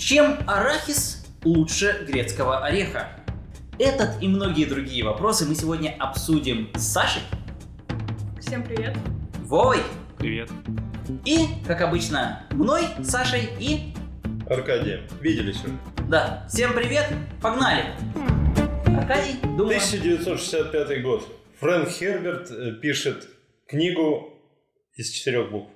Чем арахис лучше грецкого ореха? Этот и многие другие вопросы мы сегодня обсудим с Сашей, Всем привет. Вовой Привет. и, как обычно, мной, Сашей и... Аркадием. Виделись уже. Да, всем привет, погнали! Аркадий, думаю... 1965 год. Фрэнк Херберт э, пишет книгу из четырех букв.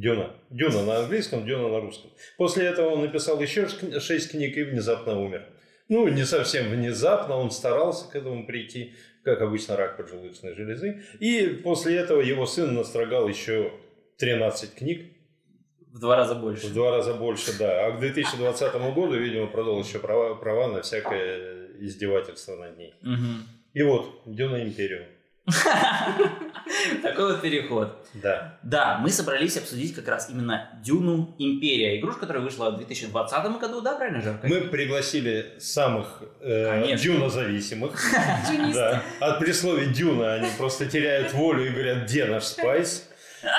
Дюна. Дюна на английском, Дюна на русском. После этого он написал еще шесть книг и внезапно умер. Ну, не совсем внезапно, он старался к этому прийти, как обычно рак поджелудочной железы. И после этого его сын настрогал еще 13 книг, В два раза больше. в два раза больше, да. А к 2020 году, видимо, продал еще права, права на всякое издевательство над ней. Мгм. И вот, Дюна Империум. Такой вот переход. Да. Да, мы собрались обсудить как раз именно Дюну Империя. Игрушка, которая вышла в 2020 году, да, правильно же? Аркадий? Мы пригласили самых э, дюнозависимых. Да. От присловия дюна они просто теряют волю и говорят, где наш спайс?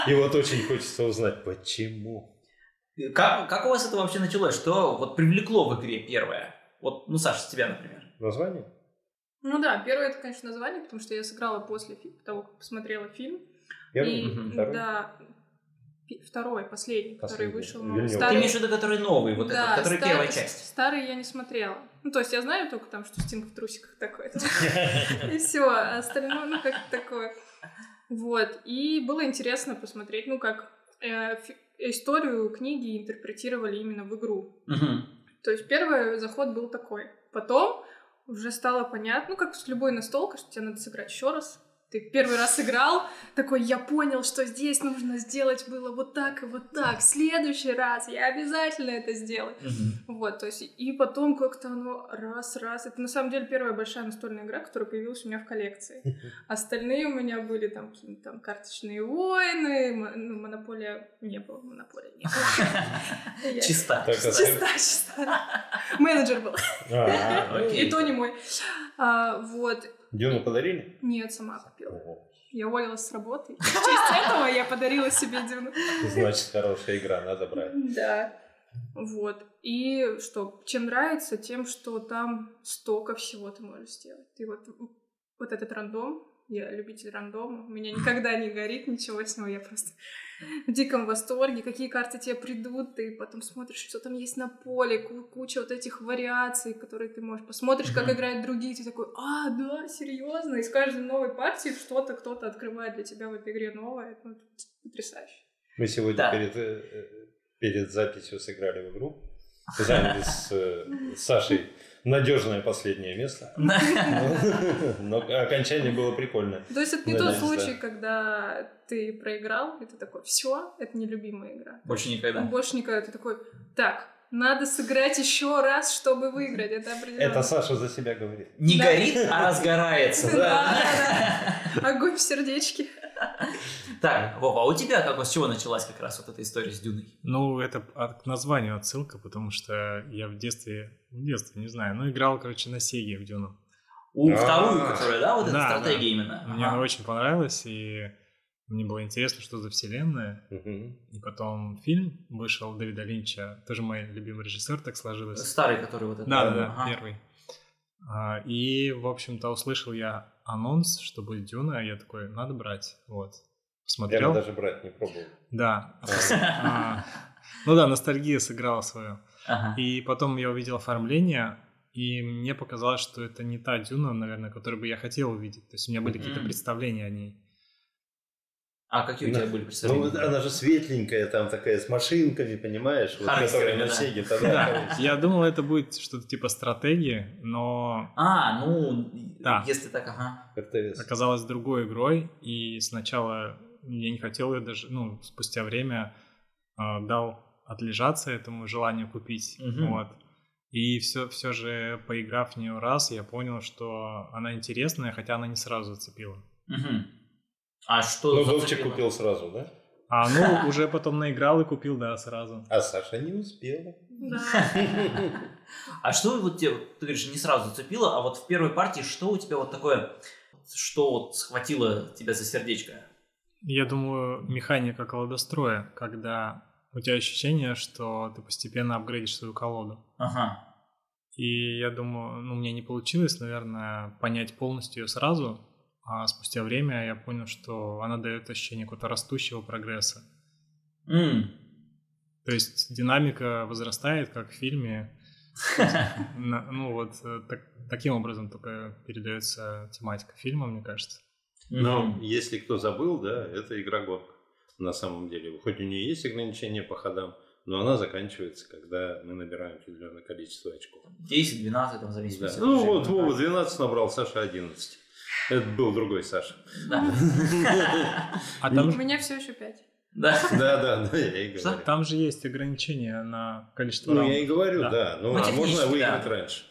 И вот очень хочется узнать, почему. Как, как у вас это вообще началось? Что вот привлекло в игре первое? Вот, ну, Саша, с тебя, например. Название? Ну да, первое это, конечно, название, потому что я сыграла после того, как посмотрела фильм. Первый? И Мгм. Второй? да, второй, последний, который Последний. вышел. Вернём. новый. Ты Старый, имеешь в виду, который новый, вот да, этот, который старый- первая часть. Старый я не смотрела. Ну, то есть я знаю только там, что Стинг в трусиках такой. И все, остальное, ну, как такое. Вот. И было интересно посмотреть, ну, как э, историю книги интерпретировали именно в игру. То есть первый заход был такой. Потом уже стало понятно, ну как с любой настолкой, что тебе надо сыграть еще раз. Ты первый раз сыграл, такой, я понял, что здесь нужно сделать было вот так и вот так. В следующий раз я обязательно это сделаю. Мгм. Вот, то есть, и потом как-то оно раз-раз. Это на самом деле первая большая настольная игра, которая появилась у меня в коллекции. Остальные у меня были там какие-то там карточные войны, ну, монополия не было, монополия не было. Чиста. Чиста, чиста. Менеджер был. А. И то не мой. А, вот. Дюну подарили? Нет, сама купила. Я уволилась с работы. В честь этого я подарила себе дюну. Значит, хорошая игра, надо брать. Да. Вот. И что, чем нравится, тем, что там столько всего ты можешь сделать. Ты вот, вот этот рандом, я любитель рандома, у меня никогда не горит ничего с него, я просто в диком восторге, какие карты тебе придут, ты потом смотришь, что там есть на поле, ку- куча вот этих вариаций, которые ты можешь, посмотришь, как играют другие, ты такой, а, да, серьезно, и с каждой новой партии что-то кто-то открывает для тебя в этой игре новое, это ну, потрясающе. Мы сегодня Да. перед, э, э, перед записью сыграли в игру. Заняли с э, Сашей надежное последнее место. Но окончание было прикольное. То есть это не тот случай, да. когда ты проиграл, и ты такой, все, это нелюбимая игра. Больше никогда. Больше никогда ты такой, так, надо сыграть еще раз, чтобы выиграть. Это определенно. Это Саша за себя говорит. Не горит, а разгорается. Да, да, да. Огонь в сердечке. Так, Вова, а у тебя как с чего началась как раз вот эта история с Дюной? Ну, это от- к названию отсылка, потому что я в детстве, в детстве, не знаю, ну, играл, короче, на Сеге в Дюну. У А. вторую, которая, да, вот эта стратегия именно. Мне она очень понравилась, и мне было интересно, что за вселенная. И потом фильм вышел Дэвида Линча, тоже мой любимый режиссер, так сложилось. Старый, который вот это. Да, да, первый. А, И, в общем-то, услышал я анонс, что будет Дюна, я такой, надо брать, вот. Я Посмотрел. даже брать не пробовал. Да. А, Ну да, ностальгия сыграла свою. И потом я увидел оформление, и мне показалось, что это не та Дюна, наверное, которую бы я хотел увидеть. То есть у меня были какие-то представления о ней. А какие у тебя были Ну, представления? она же светленькая, там такая с машинками, понимаешь? Вот, Характерами, которая на да. Сеге. Да, Тогда, я думал, это будет что-то типа стратегии, но А, ну, Да. если так, ага. Оказалось другой игрой, и сначала я не хотел ее даже, ну, спустя время а, дал отлежаться этому желанию купить, вот. И все, все же, поиграв в нее раз, я понял, что она интересная, хотя она не сразу зацепила. Мгм. А что Ну? Вовчик купил сразу, да? А, ну, уже потом наиграл и купил, да, сразу. А Саша не успела. Да. А что вот тебе, ты говоришь, не сразу зацепило, а вот в первой партии что у тебя вот такое, что вот схватило тебя за сердечко? Я думаю, механика колодостроя, когда у тебя ощущение, что ты постепенно апгрейдишь свою колоду. Ага. И я думаю, ну, мне не получилось, наверное, понять полностью ее сразу, а спустя время я понял, что она дает ощущение какого-то растущего прогресса. М. То есть динамика возрастает, как в фильме. Ну вот э, так- таким образом только передается тематика фильма, мне кажется. Но Мгм. если кто забыл, да, это игра гонка. На самом деле, хоть у нее есть ограничения по ходам, но она заканчивается, когда мы набираем определенное количество очков. 10-12, там, в Да. Ну вот Вова 12 набрал, Саша 11. Это был другой Саша. Да. А У там, меня все еще пять. Да. Да, да, да, я и Что? говорю. там же есть ограничения на количество Ну, раундов. я и говорю, Да. да. Ну, Ну, а можно выиграть да. раньше.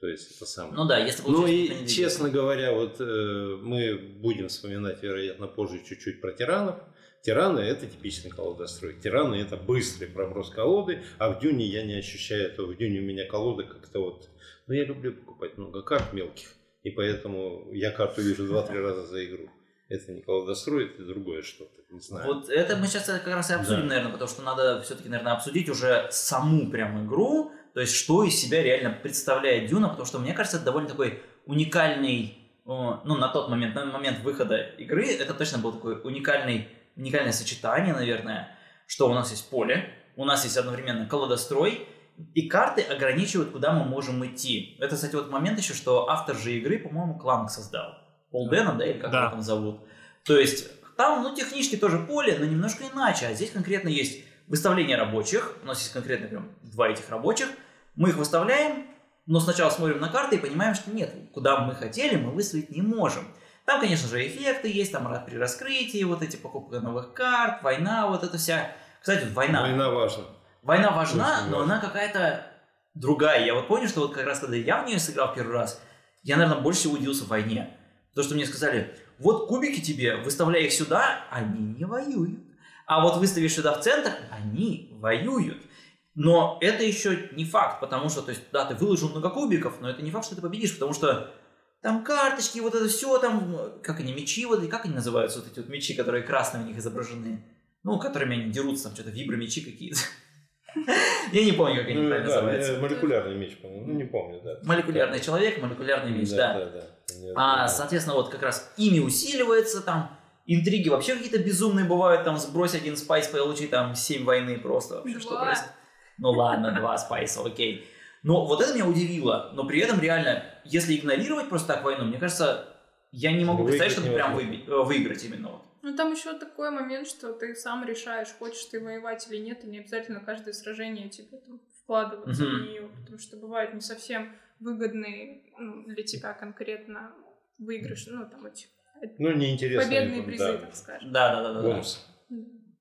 То есть это самое. Ну да, если Ну и, честно говоря, вот э, мы будем вспоминать, вероятно, позже чуть-чуть про тиранов. Тираны – это типичный колодострой. Тираны – это быстрый проброс колоды, а в Дюне я не ощущаю этого. В Дюне у меня колода как-то вот... Ну, я люблю покупать много карт мелких, и поэтому я карту вижу 2-3 раза за игру. Это не колодострой, это другое что-то, не знаю. Вот это мы сейчас как раз и обсудим, Да. наверное, потому что надо все-таки, наверное, обсудить уже саму прям игру, то есть что из себя реально представляет Дюна, потому что мне кажется, это довольно такой уникальный, э, ну, на тот момент, на момент выхода игры, это точно был такой уникальный, уникальное сочетание, наверное, что у нас есть поле, у нас есть одновременно колодострой, и карты ограничивают, куда мы можем идти. Это, кстати, вот момент еще, что автор же игры, по-моему, Кланк создал. Пол Дэна, да, или как Да. его там зовут. То есть там, ну, технически тоже поле, но немножко иначе. А здесь конкретно есть выставление рабочих. У нас есть конкретно прям два этих рабочих. Мы их выставляем, но сначала смотрим на карты и понимаем, что нет, куда мы хотели, мы выставить не можем. Там, конечно же, эффекты есть, там при раскрытии, вот эти покупка новых карт, война, вот это вся. Кстати, вот война. Война важна. Война важна, но она какая-то другая. Я вот помню, что вот как раз когда я в нее сыграл первый раз, я, наверное, больше всего удивился в войне. Потому что мне сказали, вот кубики тебе, выставляй их сюда, они не воюют. А вот выставишь сюда в центр, они воюют. Но это еще не факт, потому что, то есть, да, ты выложил много кубиков, но это не факт, что ты победишь, потому что там карточки, вот это все, там, как они, мечи, вот, и как они называются, вот эти вот мечи, которые красные у них изображены, ну, которыми они дерутся, там, что-то вибромечи какие-то. Я не помню, как они Ну, правильно да, называются. э, молекулярный меч, по-моему. Ну, не помню, да. Молекулярный человек, молекулярный меч, да. Да, да. А, соответственно, вот как раз ими усиливается там, интриги вообще какие-то безумные бывают, там, сбрось один спайс, получи там 7 войны просто вообще, что происходит. Ну ладно, два спайса, окей. Но вот это меня удивило, но при этом реально, если игнорировать просто так войну, мне кажется, я не могу Выиграть представить, чтобы прям э, выиграть именно вот. Ну, там еще такой момент, что ты сам решаешь, хочешь ты воевать или нет, и не обязательно каждое сражение тебе там вкладываться Мгм. в нее, потому что бывают не совсем выгодные ну, для тебя конкретно выигрыши, ну, там эти Ну, неинтересно. победные призы, да. так скажем. Да, да, да, да. да. Бонус.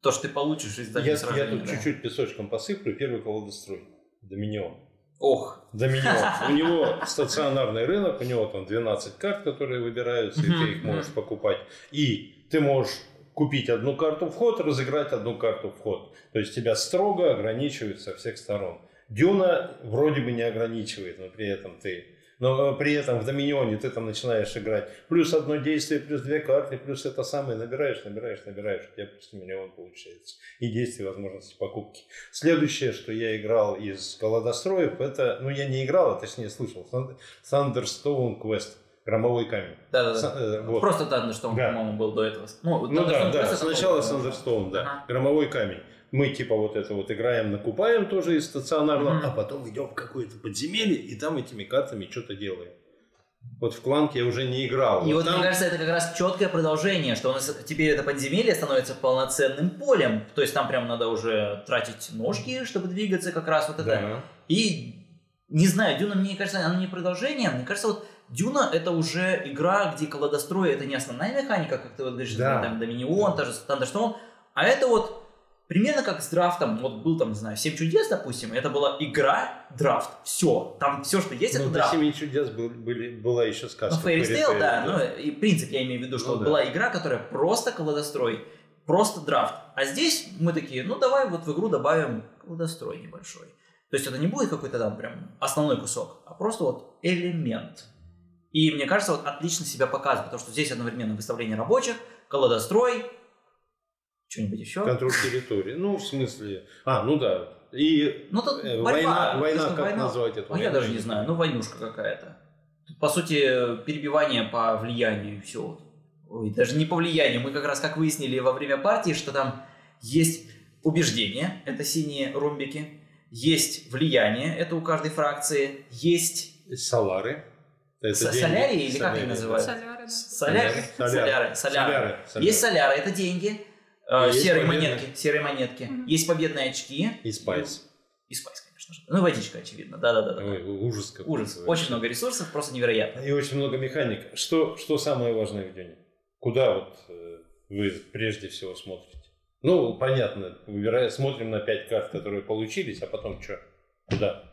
То, что ты получишь из Я, таких я тут да. чуть-чуть песочком посыплю. Первый колодострой. Доминион. Ох, Доминион. У него стационарный рынок, у него там 12 карт, которые выбираются, и ты их можешь покупать. И ты можешь купить одну карту вход, разыграть одну карту вход. То есть тебя строго ограничивают со всех сторон. Дюна вроде бы не ограничивает, но при этом ты... Но э, при этом в Доминионе ты там начинаешь играть плюс одно действие, плюс две карты, плюс это самое, набираешь, набираешь, набираешь, у тебя просто миллион получается. И действие возможности покупки. Следующее, что я играл из колодостроев, это, ну я не играл, а точнее слышал, Thund- Thunderstone Quest, громовой камень. да, да, да. э, вот. Просто Thunderstone, Да. по-моему, был до этого. Ну, Ну да, да, сначала такой, Thunderstone, да, Ага. громовой камень. Мы типа вот это вот играем, накупаем тоже из стационарного, Мгм. а потом идем в какое-то подземелье и там этими картами что-то делаем. Вот в кланке я уже не играл. И вот, там... мне кажется, это как раз четкое продолжение, что у нас теперь это подземелье становится полноценным полем. То есть там прям надо уже тратить ножки, чтобы двигаться как раз вот это. Да. И не знаю, Дюна, мне кажется, она не продолжение. Мне кажется, вот Дюна это уже игра, где колодострой это не основная механика, как ты вот говоришь, Да. там Доминион, та же Thunderstone, а это вот примерно как с драфтом. Вот был там, не знаю, 7 чудес, допустим, это была игра, драфт, все. Там все, что есть, Ну, это драфт. Семи чудес был- были, была еще сказка. Ну, Fairy Tail, да, ну и принцип я имею в виду, что Ну да. была игра, которая просто колодострой, просто драфт. А здесь мы такие, ну давай вот в игру добавим колодострой небольшой. То есть это не будет какой-то там прям основной кусок, а просто вот элемент. И мне кажется, вот отлично себя показывает, потому что здесь одновременно выставление рабочих, колодострой, Что-нибудь еще? Контроль территории. Ну, в смысле... А, ну да. И Ну, тут э, борьба. война, То война ну, как война- назвать это? А я даже не знаю, ну войнушка какая-то. Тут, По сути, перебивание по влиянию и все. Ой, даже не по влиянию. Мы как раз как выяснили во время партии, что там есть убеждения, это синие ромбики, есть влияние, это у каждой фракции, есть Солары. Это солярии или как они Солярии, называют? Соляры, соляры, Соляры. Есть соляры, это деньги, э, серые монетки, серые монетки. Есть победные очки И спайс. и спайс, конечно же. Ну водичка, очевидно. Да-да-да. Ой, ужас какой. Ужас. Очень много ресурсов, просто невероятно. И очень много механик. Что, что самое важное в Дюне? Куда вот э, вы прежде всего смотрите? Ну, понятно, выбирая, смотрим на пять карт, которые получились, а потом что? Куда?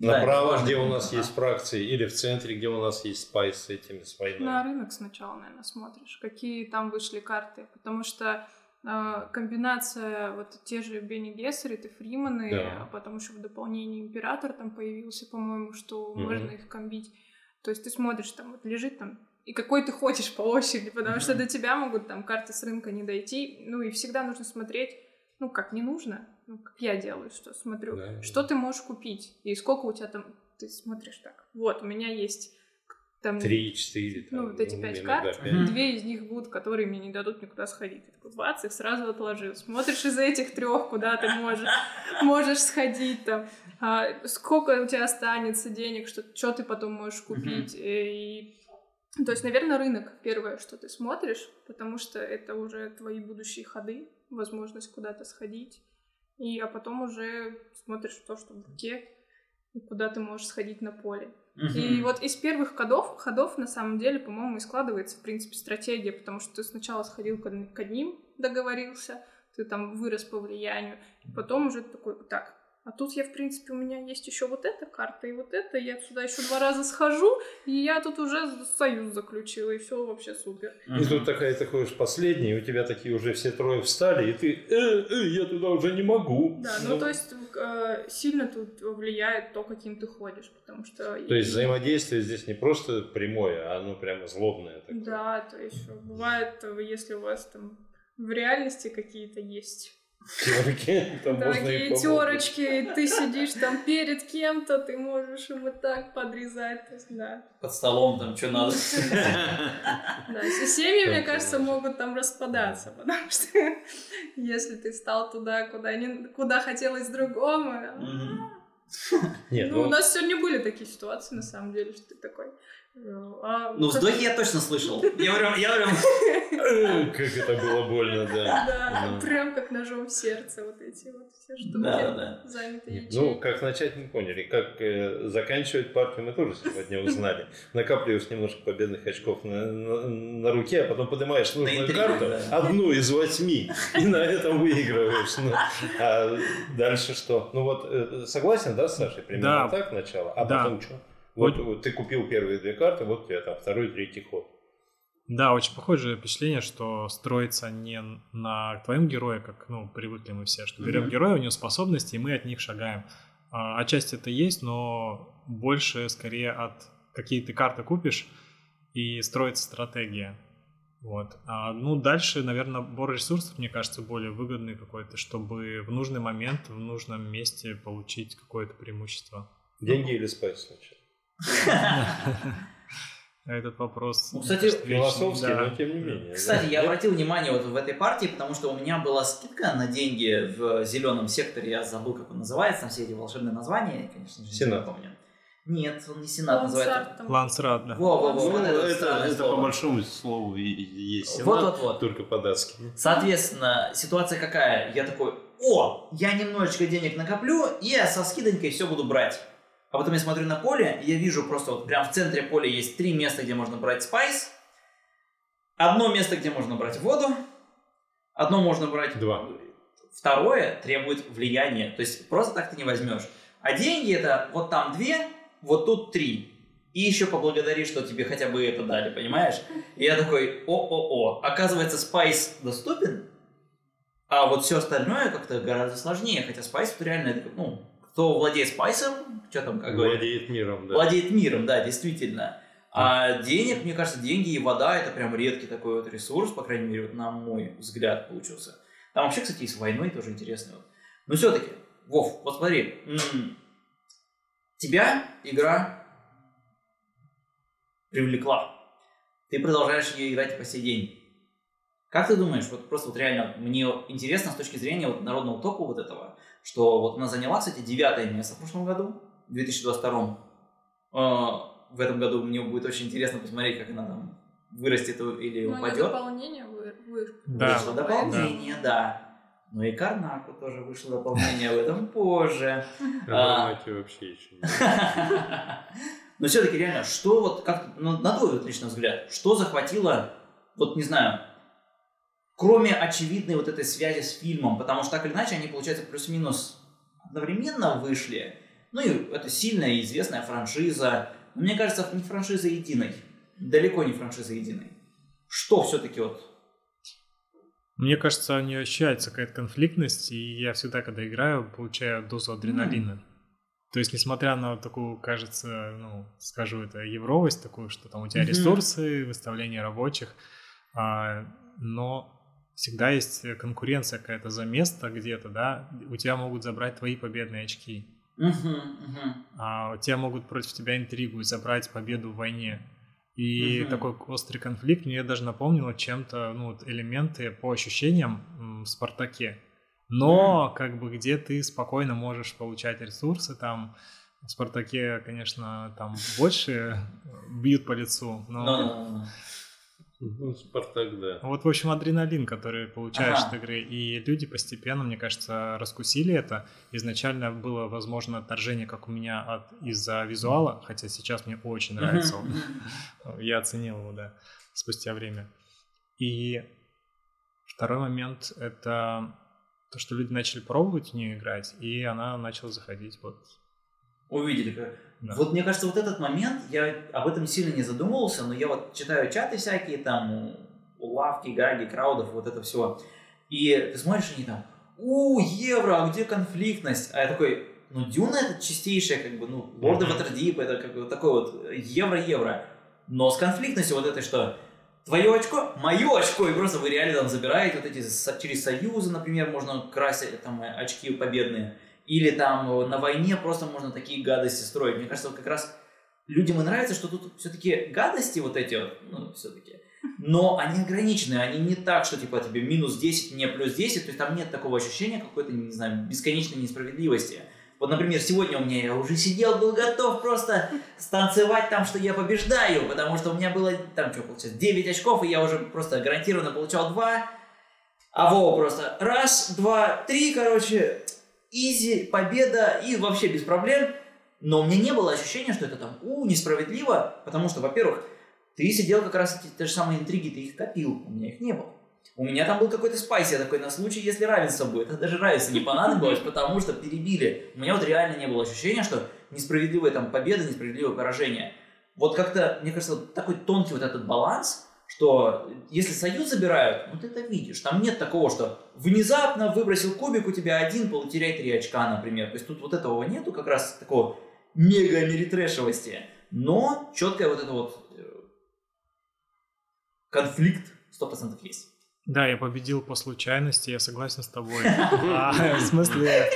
Да, Направо, важно. где у нас Ага. есть фракции, или в центре, где у нас есть спайс с этими, с войной. На рынок сначала, наверное, смотришь, какие там вышли карты, потому что э, комбинация, вот те же Бенни Гессерит и Фриманы, Да. а потом еще в дополнении Император там появился, по-моему, что Мгм. можно их комбить. То есть ты смотришь, там вот лежит там, и какой ты хочешь по очереди, потому что Мгм. до тебя могут там карты с рынка не дойти, ну и всегда нужно смотреть, ну как не нужно, ну как я делаю, что смотрю, Да. что ты можешь купить и сколько у тебя там, ты смотришь так, вот у меня есть там Три, четыре, там, ну, вот эти пять карт, пять. Мгм. две из них будут, которые мне не дадут никуда сходить. Ты такой, бац, их сразу отложил. Смотришь из этих трех, куда ты можешь, можешь сходить там. А, сколько у тебя останется денег, что, что ты потом можешь купить. И, то есть, наверное, рынок первое, что ты смотришь, потому что это уже твои будущие ходы, возможность куда-то сходить. И, а потом уже смотришь то, что в руке, и куда ты можешь сходить на поле. И Мгм. вот из первых ходов, ходов на самом деле, по-моему, и складывается, в принципе, стратегия, потому что ты сначала сходил к, од- к одним, договорился, ты там вырос по влиянию, и потом уже такой, так, а тут я, в принципе, у меня есть еще вот эта карта и вот эта, я сюда еще два раза схожу, и я тут уже союз заключила, и все вообще супер. И тут такая, ты ходишь последний, и у тебя такие уже все трое встали, и ты, э, э, я туда уже не могу. Да, ну, то есть э, сильно тут влияет то, каким ты ходишь, потому что... То есть взаимодействие здесь не просто прямое, а оно прямо злобное. такое. Да, то есть бывает, э, если у вас там в реальности какие-то есть Терки, там можно и дорогие терочки, и ты сидишь там перед кем-то, ты можешь ему так подрезать, то есть, да. Под столом там что надо. Да, все семьи, мне кажется, могут там распадаться, потому что если ты стал туда, куда, не, куда хотелось другому, Мгм. Нет, ну, у ну, нас сегодня были такие ситуации, на самом деле, что ты такой... а Ну, как- вздохи я точно слышал. Я говорю, я говорю, как это было больно, да. Да, прям как ножом в сердце вот эти вот все штуки Да, да. заняты. Ну, как начать, мы поняли. Как э, заканчивать партию, мы тоже сегодня узнали. Накапливаешь немножко победных очков на, руке, а потом поднимаешь нужную карту, одну из восьми, и на этом выигрываешь. Ну, а дальше что? Ну вот, э, согласен, да, с Сашей? Примерно так начало? А Да. потом что? Вот, вот ты купил первые две карты, вот у тебя там второй, третий ход. Да, очень похожее впечатление, что строится не на твоем герое, как ну, привыкли мы все, что берем Мгм. героя, у него способности, и мы от них шагаем. А, Отчасти это есть, но больше скорее от какие ты карты купишь и строится стратегия. Вот. А, ну, дальше, наверное, набор ресурсов, мне кажется, более выгодный какой-то, чтобы в нужный момент, в нужном месте получить какое-то преимущество. Деньги или спайс сначала? Этот вопрос... Ну, кстати, Философский, да. но тем не менее. Кстати, да. я обратил внимание вот в этой партии, потому что у меня была скидка на деньги в зеленом секторе, я забыл, как он называется, там все эти волшебные названия, я, конечно же, не Сенат. помню. Нет, он не Сенат Лансарт называется. там. Лансрад, да. Во, во, во, Ну, вот это, это, это слово. по большому слову и и есть Вот, Сенат, вот, вот. только по-датски. Соответственно, ситуация какая? Я такой, о, я немножечко денег накоплю, и я со скидонькой все буду брать. А потом я смотрю на поле, и я вижу просто вот прям в центре поля есть три места, где можно брать спайс, одно место, где можно брать воду, одно можно брать... Два. Второе требует влияния, то есть просто так ты не возьмешь. А деньги это вот там две, вот тут три. И еще поблагодари, что тебе хотя бы это дали, понимаешь? И я такой, о-о-о, оказывается, спайс доступен, а вот все остальное как-то гораздо сложнее, хотя спайс вот реально, ну, кто владеет спайсом, что там, как говорят, Владеет миром, да. владеет миром, да, действительно. А денег, мне кажется, деньги и вода это прям редкий такой вот ресурс, по крайней мере, вот на мой взгляд получился. Там вообще, кстати, и с войной тоже интересно. Но все-таки, Вов, вот смотри, м, тебя игра привлекла. Ты продолжаешь ее играть по сей день. Как ты думаешь, вот просто вот реально, мне интересно с точки зрения вот народного топа вот этого, что вот она заняла, кстати, девятое место в прошлом году, в 2022. Э, В этом году мне будет очень интересно посмотреть, как она там вырастет или Ну, они упадет. дополнение вы, вы- Да, Вышло дополнение, да. Ну и Карнаку тоже вышло дополнение в этом позже. А. Карнаки вообще еще не. Но все-таки реально, что вот, как, ну, на твой личный взгляд, что захватило, вот не знаю, кроме очевидной вот этой связи с фильмом, потому что так или иначе они, получается, плюс-минус одновременно вышли. Ну и это сильная и известная франшиза. Но мне кажется, не франшиза единой. Далеко не франшиза единой. Что все-таки вот Мне кажется, у нее ощущается какая-то конфликтность, и я всегда, когда играю, получаю дозу адреналина. То есть, несмотря на такую, кажется, ну, скажу это, евровость такую, что там у тебя Мгм. ресурсы, выставление рабочих, а, но всегда есть конкуренция какая-то за место где-то, да, у тебя могут забрать твои победные очки, а у тебя могут против тебя интригу и забрать победу в войне. И такой острый конфликт мне даже напомнило чем-то, ну, вот элементы по ощущениям в Спартаке. Но, как бы, где ты спокойно можешь получать ресурсы, там, в Спартаке, конечно, там больше бьют по лицу, но... Но- Ну, Спартак, да. Вот, в общем, адреналин, который получаешь Ага. от игры. И люди постепенно, мне кажется, раскусили это. Изначально было, возможно, отторжение, как у меня, от, из-за визуала, хотя сейчас мне очень нравится он. Я оценил его, да, спустя время. И второй момент — это то, что люди начали пробовать в нее играть, и она начала заходить. Вот, Увидели. как- да. Вот мне кажется, вот этот момент, я об этом сильно не задумывался, но я вот читаю чаты всякие, там, у- Лавки, Гаги, Краудов, вот это все. И ты смотришь, они там, у, евро, а где конфликтность? А я такой, ну, Дюна это чистейшая, как бы, ну, Лорд Мгм. Ватердип, это как бы такой вот евро-евро. Но с конфликтностью вот этой, что твое очко, мое очко, и просто вы реально там забираете вот эти через союзы, например, можно красить там э, очки победные. Или там э, на войне просто можно такие гадости строить. Мне кажется, вот как раз людям и нравится, что тут все-таки гадости вот эти вот, ну, все-таки, но они ограничены, они не так, что типа тебе минус 10, мне плюс 10, то есть там нет такого ощущения какой-то, не знаю, бесконечной несправедливости. Вот, например, сегодня у меня я уже сидел, был готов просто станцевать там, что я побеждаю, потому что у меня было там, что получается, 9 очков, и я уже просто гарантированно получал 2, а Вова просто раз, два, три, короче, изи, победа, и вообще без проблем. Но у меня не было ощущения, что это там, у, несправедливо, потому что, во-первых, ты сидел как раз эти те же самые интриги, ты их копил, у меня их не было. У меня там был какой-то спайси такой на случай, если равенство будет. Это даже равенство не понадобилось, потому что перебили. У меня вот реально не было ощущения, что несправедливая там победа, несправедливое поражение. Вот как-то, мне кажется, вот такой тонкий вот этот баланс, что если союз забирают, ну ты это видишь. Там нет такого, что внезапно выбросил кубик, у тебя один, потеряй три очка, например. То есть тут вот этого нету, как раз такого мега меритрэшевости. Но четкая вот это вот э, конфликт 100% есть. Да, я победил по случайности, я согласен с тобой. А, В смысле...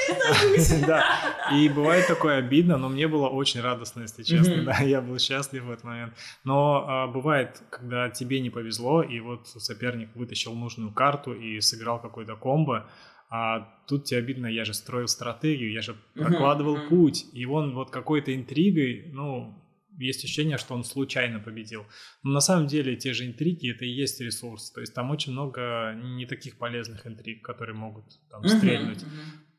Да. И бывает такое обидно, но мне было очень радостно, если честно. Да, я был счастлив в этот момент. Но а, бывает, когда тебе не повезло, и вот соперник вытащил нужную карту и сыграл какой-то комбо, а тут тебе обидно, я же строил стратегию, я же прокладывал путь, и он вот какой-то интригой, ну, есть ощущение, что он случайно победил. Но на самом деле те же интриги это и есть ресурс. То есть там очень много не таких полезных интриг, которые могут там Мгм, стрельнуть. мгм.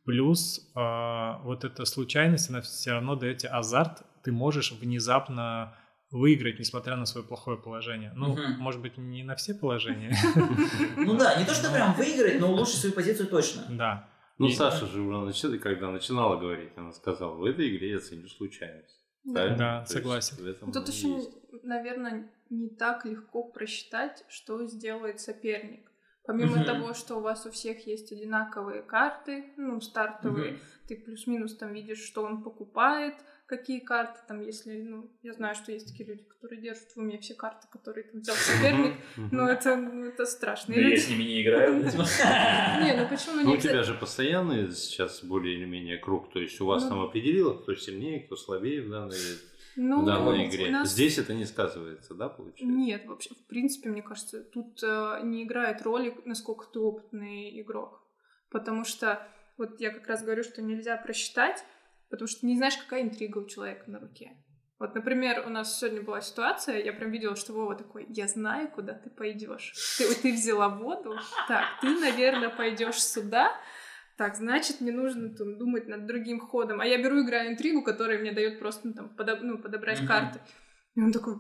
Плюс а, вот эта случайность, она все равно дает тебе азарт. Ты можешь внезапно выиграть, несмотря на свое плохое положение. Ну, Мгм. может быть, не на все положения. Ну да, не то, что прям выиграть, но улучшить свою позицию точно. Да. Ну, Саша же когда начинала говорить, она сказала, в этой игре я ценю случайность. Да, То есть согласен. этом Тут еще, есть. наверное, не так легко просчитать, что сделает соперник. Помимо Мгм. того, что у вас у всех есть одинаковые карты, ну, стартовые, Мгм. ты плюс-минус там видишь, что он покупает, какие карты там, если, ну, я знаю, что есть такие люди, которые держат в уме все карты, которые там взял соперник, но это, ну, это страшно. Но И я с ними не играю. Не, ну почему? Ну, Ну, не у тебя же постоянный сейчас более или менее круг, то есть у вас Ну. там определило, кто сильнее, кто слабее в данной, Ну, в данной игре. нас- Здесь это не сказывается, да, получается? Нет, вообще, в принципе, мне кажется, тут э, не играет роли, насколько ты опытный игрок. Потому что, вот я как раз говорю, что нельзя просчитать, потому что не знаешь, какая интрига у человека на руке. Вот, например, у нас сегодня была ситуация, я прям видела, что Вова такой, я знаю, куда ты пойдешь. Ты, ты взяла воду, так, ты, наверное, пойдешь сюда, так, значит, мне нужно там, думать над другим ходом. А я беру, играю интригу, которая мне дает просто ну, там, подоб- ну, подобрать Мгм. карты. И он такой,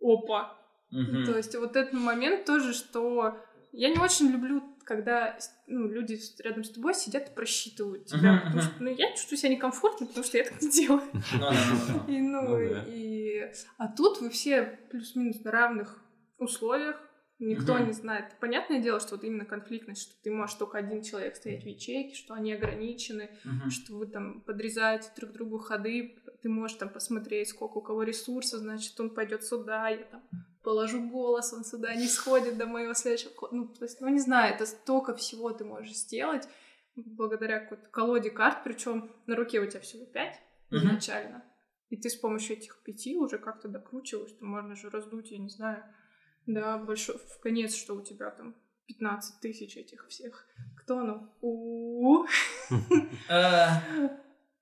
опа, Мгм. то есть вот этот момент тоже, что я не очень люблю, когда ну, люди рядом с тобой сидят и просчитывают тебя. Мгм, Потому мгм. что ну, я чувствую себя некомфортно, потому что я так не делаю. Ну, ну. И, ну, Ну и... А тут вы все плюс-минус на равных условиях. Никто не знает. Понятное дело, что вот именно конфликтность, что ты можешь только один человек стоять в ячейке, что они ограничены, что вы там подрезаете друг другу ходы, ты можешь там посмотреть, сколько у кого ресурсов, значит, он пойдет сюда, я там положу голос, он сюда не сходит до моего следующего. Ну, то есть, ну, не знаю, это столько всего ты можешь сделать благодаря какой-то колоде карт, причем на руке у тебя всего пять Мгм. изначально. И ты с помощью этих пяти уже как-то докручиваешь, что можно же раздуть, я не знаю, да, больше в конец, что у тебя там 15 тысяч этих всех. Кто оно?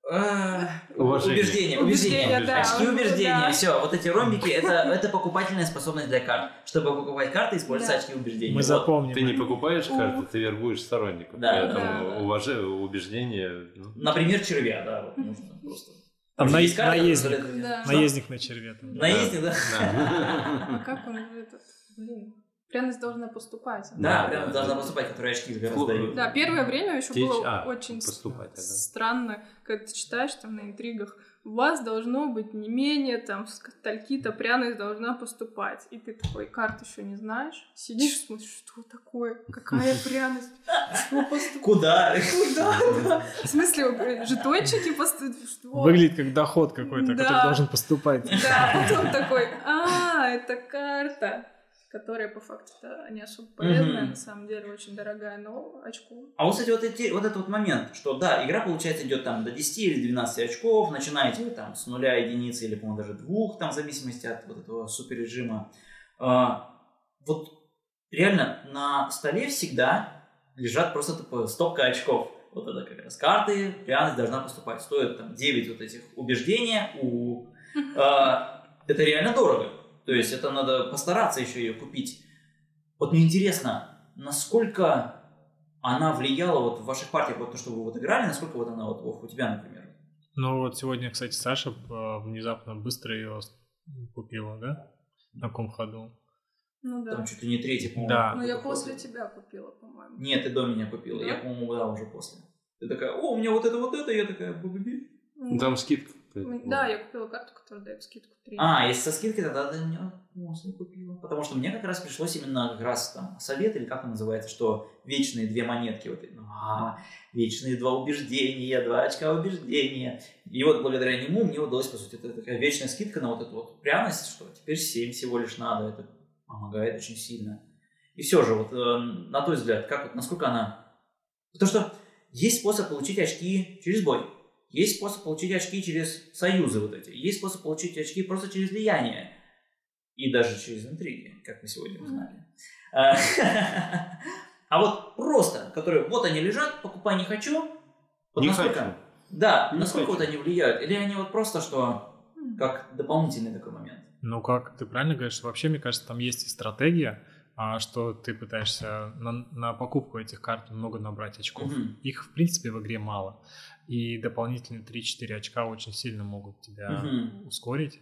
Э, Уважение. Убеждение, Убеждение, убеждение. да. Очки убеждения. Да. Все, вот эти ромбики это, это покупательная способность для карт. Чтобы покупать карты, используются Да. очки убеждения. Мы Вот. запомним. Ты не покупаешь карты, ты вербуешь сторонников. Да, Поэтому да, да. уважаю убеждение. ну, Например, червя, да, вот нужно просто. Там на- есть карты, наездник. Да. Наездник на черве. там. Наездник, да. А да. как он этот? Блин. Пряность должна поступать. Да, Да, да, должна да. поступать, которые очки как раз Фу- дают. Да, первое время еще Течь- было а, очень с- поступать, ага. странно, когда ты читаешь там на интригах, у вас должно быть не менее там стальки-то пряность должна поступать. И ты такой, карт еще не знаешь, сидишь, смотришь, что такое, какая пряность, что поступает. Куда? Куда? Да. В смысле, э, жетончики поступают? Выглядит как доход какой-то, Да. который должен поступать. Да, потом такой, а, это карта, которая по факту не особо полезная, Мгм. на самом деле очень дорогая, но очко. А вот, кстати, вот, эти, вот этот вот момент, что да, игра, получается, идет там до 10 или 12 очков, начинаете вы там с нуля единицы или, по-моему, даже двух, там, в зависимости от вот этого суперрежима. А, вот реально на столе всегда лежат просто типа, стопка очков. Вот это как раз карты, пряность должна поступать. Стоит там 9 вот этих убеждения у... а, это реально дорого. То есть это надо постараться еще ее купить. Вот мне интересно, насколько она влияла вот в ваших партиях, вот то, что вы вот играли, насколько вот она вот у тебя, например? Ну вот сегодня, кстати, Саша э, внезапно быстро ее купила, да? На каком ходу? Ну да. Там чуть ли не третий, по-моему. Да. Ну, я после тебя купила, по-моему. Нет, ты до меня купила. Я, Да? по-моему, да, уже после. Ты такая, о, у меня вот это, вот это, я такая, бу-бу-би. Ну, Там скидка. М, Да, я купила карту, которая дает скидку 3. А, если со скидкой, тогда ты мне после купила. Потому что мне как раз пришлось именно как раз там совет, или как он называется, что вечные две монетки. Вот, ну, а, вечные два убеждения, два очка убеждения. И вот благодаря нему мне удалось, по сути, это такая вечная скидка на вот эту вот пряность, что теперь 7 всего лишь надо. Это помогает очень сильно. И все же, вот э, на твой взгляд, как вот, насколько она... Потому что есть способ получить очки через бой. Есть способ получить очки через союзы вот эти. Есть способ получить очки просто через влияние. И даже через интриги, как мы сегодня узнали. А, А вот просто, которые вот они лежат, покупай не хочу. Вот Не насколько- хочу. Да, Не насколько хочу. вот они влияют? Или они вот просто что, как дополнительный такой момент? Ну, как ты правильно говоришь, вообще, мне кажется, там есть и стратегия, а, что ты пытаешься на, на покупку этих карт много набрать очков. Мгм. Их, в принципе, в игре мало. И дополнительные 3-4 очка очень сильно могут тебя Мгм. ускорить.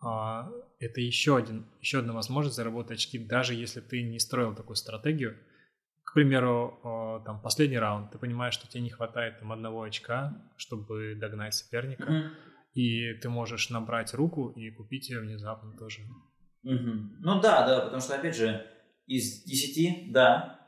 А, Это еще, один, еще одна возможность заработать очки, даже если ты не строил такую стратегию. К примеру, там последний раунд, ты понимаешь, что тебе не хватает там одного очка, чтобы догнать соперника, Мгм. и ты можешь набрать руку и купить ее внезапно тоже. Мгм. Ну да, да, потому что, опять же, из 10, да,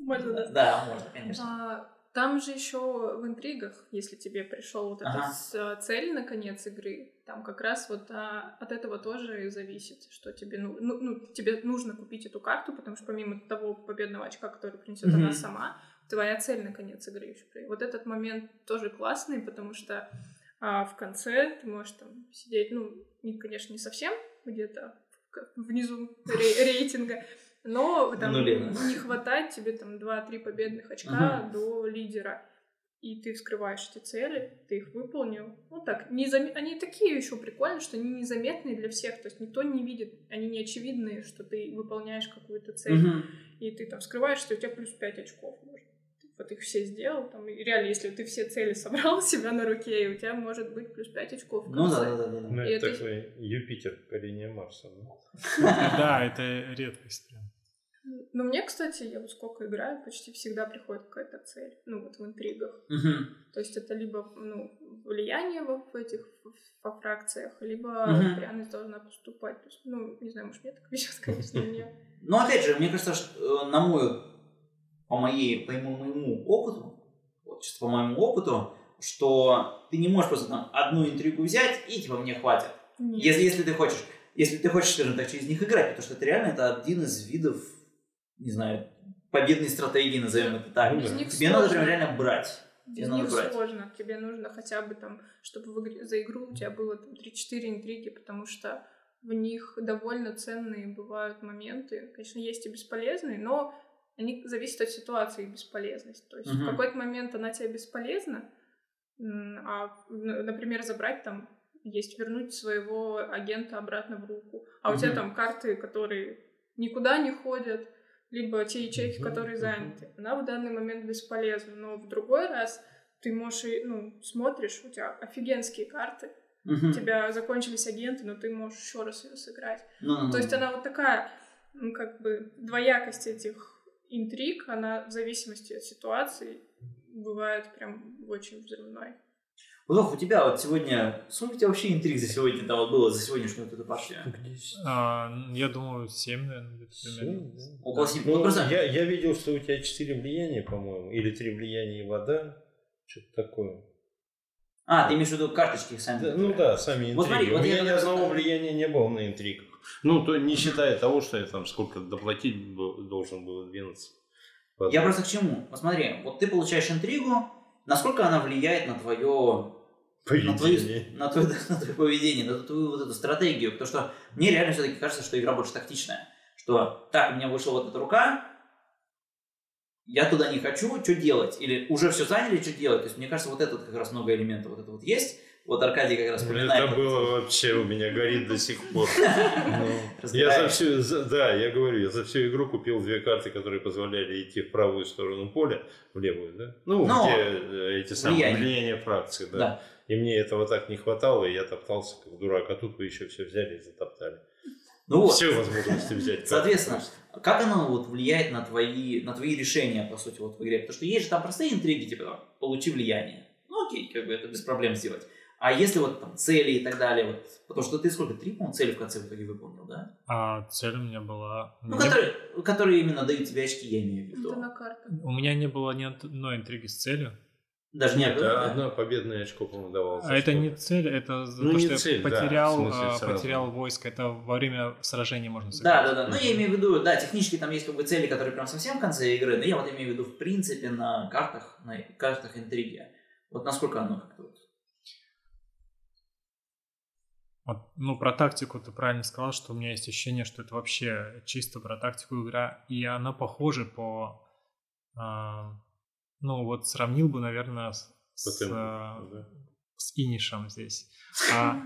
Можно, да? Да, можно, конечно. А, Там же еще в интригах, если тебе пришел вот Ага. эта цель на конец игры, там как раз вот а, от этого тоже зависит, что тебе, ну, ну, ну, тебе нужно купить эту карту, потому что помимо того победного очка, который принесет Мгм. она сама, твоя цель на конец игры еще. при- Вот этот момент тоже классный, потому что а, в конце ты можешь там сидеть, ну, не, конечно, не совсем где-то внизу ре- рейтинга, но там да. не хватает тебе там 2-3 победных очка до лидера. И ты вскрываешь эти цели, ты их выполнил. Ну так, незам... они такие еще прикольные, что они незаметные для всех. То есть никто не видит, они не очевидные, что ты выполняешь какую-то цель. Мгм. И ты там вскрываешь, и у тебя плюс 5 очков может. Ты вот их все сделал. Там, и реально, если ты все цели собрал у себя на руке, и у тебя может быть плюс 5 очков в Ну да, да, да. Ну, это это- такой Юпитер поколения Марса. да? Да, это редкость прям. Но мне, кстати, я вот сколько играю, почти всегда приходит какая-то цель. Ну, вот в интригах. Мгм. То есть это либо ну, влияние во, в этих во фракциях, либо Мгм. пряность должна поступать. То есть, ну, не знаю, может, мне так вещать, конечно, не. Но опять же, мне кажется, что э, на мой, по моей, по моему опыту, вот чисто по моему опыту, что ты не можешь просто там одну интригу взять и типа мне хватит. Нет. Если, если ты хочешь, если ты хочешь, скажем так, через них играть, потому что это реально это один из видов, не знаю, победной стратегии, назовем это так. Без Тебе надо сложно. прям реально брать. Без тебе надо них брать. сложно. Тебе нужно хотя бы там, чтобы в игре- за игру у тебя было там 3-4 интриги, потому что в них довольно ценные бывают моменты. Конечно, есть и бесполезные, но они зависят от ситуации их бесполезность. То есть Мгм. в какой-то момент она тебе бесполезна, а, например, забрать там есть вернуть своего агента обратно в руку. А у тебя там карты, которые никуда не ходят, либо те ячейки, которые заняты. Она в данный момент бесполезна. Но в другой раз ты можешь, ну, смотришь, у тебя офигенские карты, у тебя закончились агенты, но ты можешь еще раз ее сыграть. Ну-ну-ну. То есть она вот такая, ну, как бы, двоякость этих интриг, она в зависимости от ситуации бывает прям очень взрывной. Владов, у тебя вот сегодня, сколько у тебя вообще интриг за сегодня там вот было, за сегодняшнюю вот эту партию? А, я думаю, 7, наверное, где-то примерно. Да. Около семи. Ну, Вот просто- я, я видел, что у тебя 4 влияния, по-моему, или 3 влияния и вода, что-то такое. А, ты имеешь в виду карточки сами? Да, ну да, сами интриги. Вот смотри, у вот меня я ни одного влияния не было на интригах. Ну, то не считая того, что я там сколько доплатить должен был 12. Я просто к чему? Посмотри, вот ты получаешь интригу, насколько она влияет на твое на, твою, на, твое, на твое поведение, на твою вот эту стратегию. Потому что мне реально все-таки кажется, что игра больше тактичная. Что так, у меня вышла вот эта рука, я туда не хочу, что делать? Или уже все заняли, что делать? То есть мне кажется, вот это вот как раз много элементов вот это вот есть. Вот Аркадий как раз вспоминает. Это было вообще у меня горит до сих пор. Ну, Я за всю, да, я говорю, я за всю игру купил две карты, которые позволяли идти в правую сторону поля, в левую, да? Ну, где э, эти самые влияния фракции, да. И мне этого так не хватало, и я топтался как дурак, а тут вы еще все взяли и затоптали. Ну вот. Все возможности взять. Соответственно, как оно вот влияет на твои, на твои решения, по сути, вот в игре? Потому что есть же там простые интриги, типа там, получи влияние. Ну окей, как бы это без проблем сделать. А если вот там цели и так далее, вот, потому что ты сколько, три, по цели в конце в итоге выполнил, да? А цель у меня была... Ну, не- которые, которые именно дают тебе очки, я имею в виду. Это на картах. У меня не было ни одной интриги с целью. Даже не Нет, одно, да? одно победное очко, по-моему, давалось. А это не цель, это Ну, то, не что цель, да, потерял, в смысле, а, потерял войско. Это во время сражения можно Да, сыграть. да, да. Ну, я имею в виду, да, технически там есть как бы цели, которые прям совсем в конце игры, но я вот имею в виду, в принципе, на картах, на картах интриги. Вот насколько оно как-то вот. Вот, ну, про тактику ты правильно сказал, что у меня есть ощущение, что это вообще чисто про тактику игра, и она похожа по... а, ну, вот сравнил бы, наверное, с, По с, темпу, а, да. с инишем здесь. А,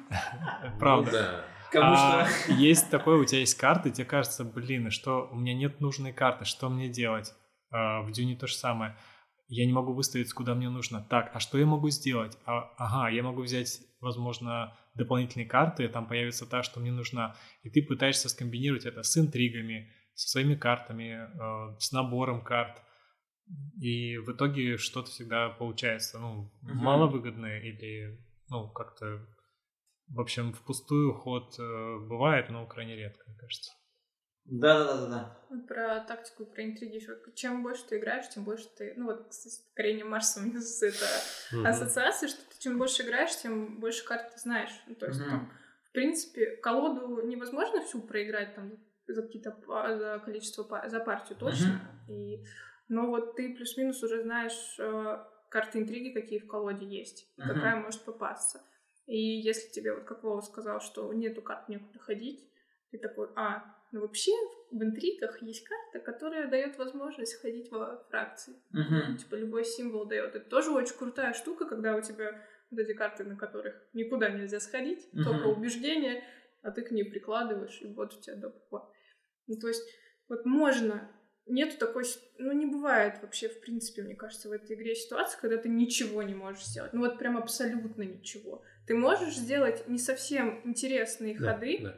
Правда. Ну да. Кому А, что. Есть такое, у тебя есть карты, тебе кажется, блин, что у меня нет нужной карты, что мне делать? А, В Дюне то же самое. Я не могу выставить, куда мне нужно. Так, а что я могу сделать? А, ага, я могу взять, возможно, дополнительные карты, там появится та, что мне нужна. И ты пытаешься скомбинировать это с интригами, со своими картами, э, с набором карт. И в итоге что-то всегда получается, ну, Мгм. маловыгодное или, ну, как-то в общем, впустую ход э, бывает, но крайне редко, мне кажется. Да-да-да-да. Про тактику, про интриги еще. Чем больше ты играешь, тем больше ты... Ну вот, с покорением Марса у меня с это Мгм. ассоциация, что ты чем больше играешь, тем больше карт ты знаешь. Ну, то есть там, в принципе, колоду невозможно всю проиграть там за какие-то па- за количество за партию точно. И, но вот ты плюс-минус уже знаешь э, карты интриги, какие в колоде есть, Мгм. какая может попасться. И если тебе, вот как Вова сказал, что нету карт некуда ходить, ты такой, а, ну вообще в интригах есть карта, которая дает возможность ходить во фракции. Мгм. Типа любой символ дает. Это тоже очень крутая штука, когда у тебя вот эти карты, на которых никуда нельзя сходить, Мгм. только убеждения, а ты к ней прикладываешь, и вот у тебя доп. Ну, то есть, вот можно, нету такой, ну, не бывает вообще, в принципе, мне кажется, в этой игре ситуации, когда ты ничего не можешь сделать. Ну, вот прям абсолютно ничего. Ты можешь сделать не совсем интересные Да, ходы, да.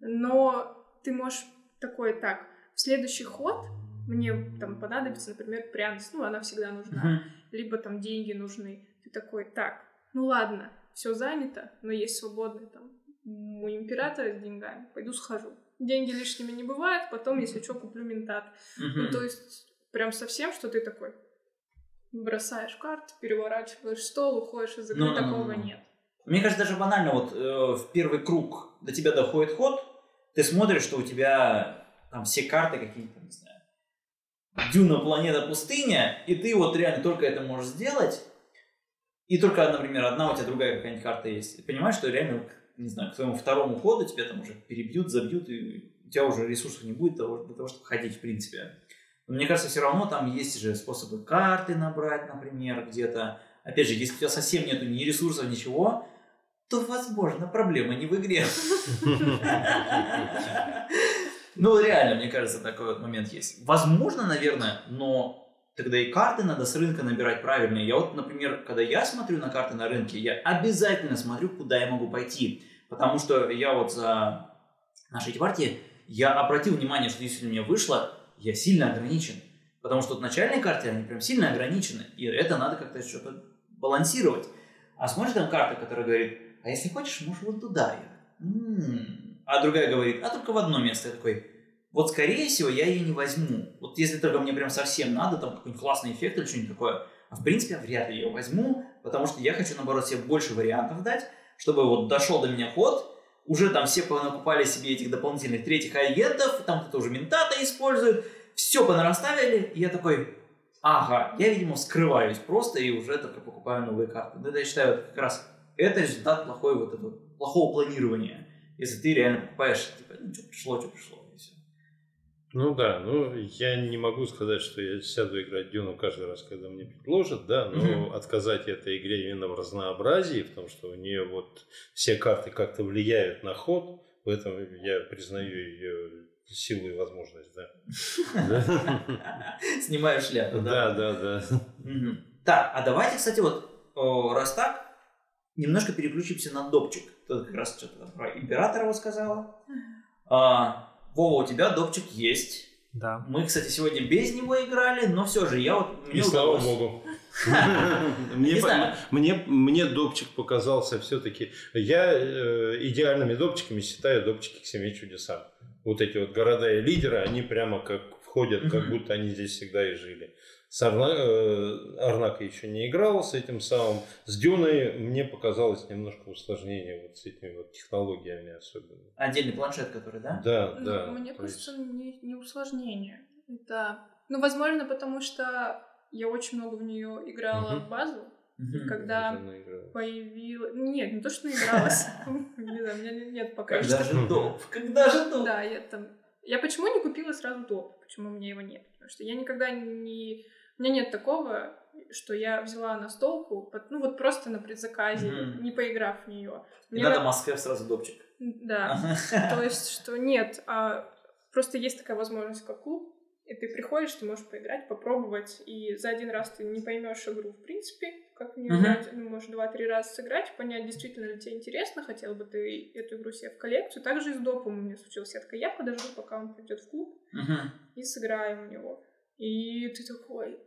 но ты можешь такой, так, в следующий ход мне там понадобится, например, пряность, ну, она всегда нужна, Мгм. либо там деньги нужны. Ты такой, так, ну ладно, все занято, но есть свободный там у императора с деньгами, пойду схожу. Деньги лишними не бывает, потом, если что, куплю ментат. Ну, Мгм. то есть, прям совсем, что ты такой бросаешь карты, переворачиваешь стол, уходишь из игры, Ну, ну, ну, такого ну. нет. Мне кажется, даже банально, вот э, в первый круг до тебя доходит ход, ты смотришь, что у тебя там все карты какие-то, не знаю, Дюна, планета, пустыня, и ты вот реально только это можешь сделать, и только, например, одна у тебя другая какая-нибудь карта есть. Ты понимаешь, что реально, не знаю, к твоему второму ходу тебя там уже перебьют, забьют, и у тебя уже ресурсов не будет для того, чтобы ходить, в принципе. Но мне кажется, все равно там есть же способы карты набрать, например, где-то. Опять же, если у тебя совсем нету ни ресурсов, ничего, то, возможно, проблема не в игре. Ну, реально, мне кажется, такой вот момент есть. Возможно, наверное, но тогда и карты надо с рынка набирать правильные. Я вот, например, когда я смотрю на карты на рынке, я обязательно смотрю, куда я могу пойти. Потому что я вот за нашей эти партии, я обратил внимание, что если у меня вышло, я сильно ограничен. Потому что вот начальные карты, они прям сильно ограничены. И это надо как-то что-то балансировать. А смотришь там карта, которая говорит, а если хочешь, можешь вот туда. Я, «М». А другая говорит, а только в одно место. Я такой, вот скорее всего я ее не возьму. Вот если только мне прям совсем надо, там какой-нибудь классный эффект или что-нибудь такое. А в принципе я вряд ли ее возьму, потому что я хочу наоборот себе больше вариантов дать, чтобы вот дошел до меня ход, уже там все понакупали себе этих дополнительных третьих агентов, там кто-то уже ментата использует, все понараставили, и я такой, ага, я, видимо, скрываюсь просто и уже только покупаю новые карты. Это, я считаю, как раз это результат плохой вот этого, плохого планирования. Если ты реально покупаешь, типа, ну, что пришло, что пришло. Ну да, ну я не могу сказать, что я сяду играть Дюну каждый раз, когда мне предложат, да, но Мгм. отказать этой игре именно в разнообразии, в том, что у нее вот все карты как-то влияют на ход, в этом я признаю ее силу и возможность, да. Снимаю шляпу, да. да, да. да. Так, а давайте, кстати, вот, раз так, немножко переключимся на допчик. Ты как раз что-то про императора сказала. Вова, у тебя допчик есть. Да. Мы, кстати, сегодня без него играли, но все же я вот... И мне слава удалось. богу. Не Мне, мне, мне допчик показался все-таки... Я э, идеальными допчиками считаю допчики к семи чудесам. Вот эти вот города и лидеры, они прямо как входят, как будто они здесь всегда и жили. С Арна... э, Арнака еще не играл с этим самым. С Дюной мне показалось немножко усложнение вот с этими вот технологиями особенно. Отдельный планшет, который, да? Да, Ну, да. Мне то есть- кажется, не, не усложнение. Это, ну, возможно, потому что я очень много в нее играла Мгм. в базу, когда появилась... Нет, не то, что наигралась. Не знаю, у меня нет пока Когда еще. же доп? Когда же доп? Да, я там... Я почему не купила сразу топ? Почему у меня его нет? Потому что я никогда не... У меня нет такого, что я взяла настолку, под- ну вот просто на предзаказе, Мгм. не поиграв в нее. Не надо Москве сразу допчик. Да. То есть, что нет, а просто есть такая возможность, как клуб, и ты приходишь, ты можешь поиграть, попробовать, и за один раз ты не поймешь игру в принципе, как в нее играть, ну, можешь два-три раза сыграть, понять, действительно ли тебе интересно, хотел бы ты эту игру себе в коллекцию. Также и с допом у меня случилось. Я такая, я подожду, пока он придет в клуб, и сыграем в него. И ты такой,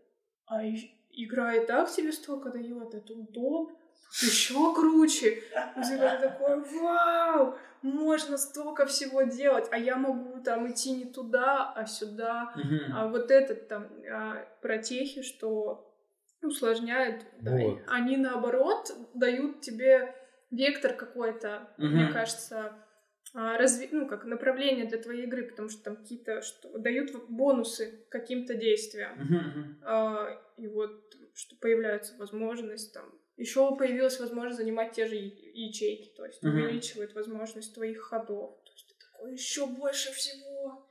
а и- игра и так тебе столько дает, тут доп, еще круче. У тебя такой, вау, можно столько всего делать, а я могу там идти не туда, а сюда. А вот этот там а, протехи, что усложняют, да, Вот. они наоборот дают тебе вектор какой-то, мне Мгм. кажется, разви- ну, как направление для твоей игры, потому что там какие-то что дают бонусы к каким-то действиям. Мгм. А, и вот что появляется возможность там еще появилась возможность занимать те же ячейки, то есть Мгм. увеличивает возможность твоих ходов. То есть ты такой еще больше всего.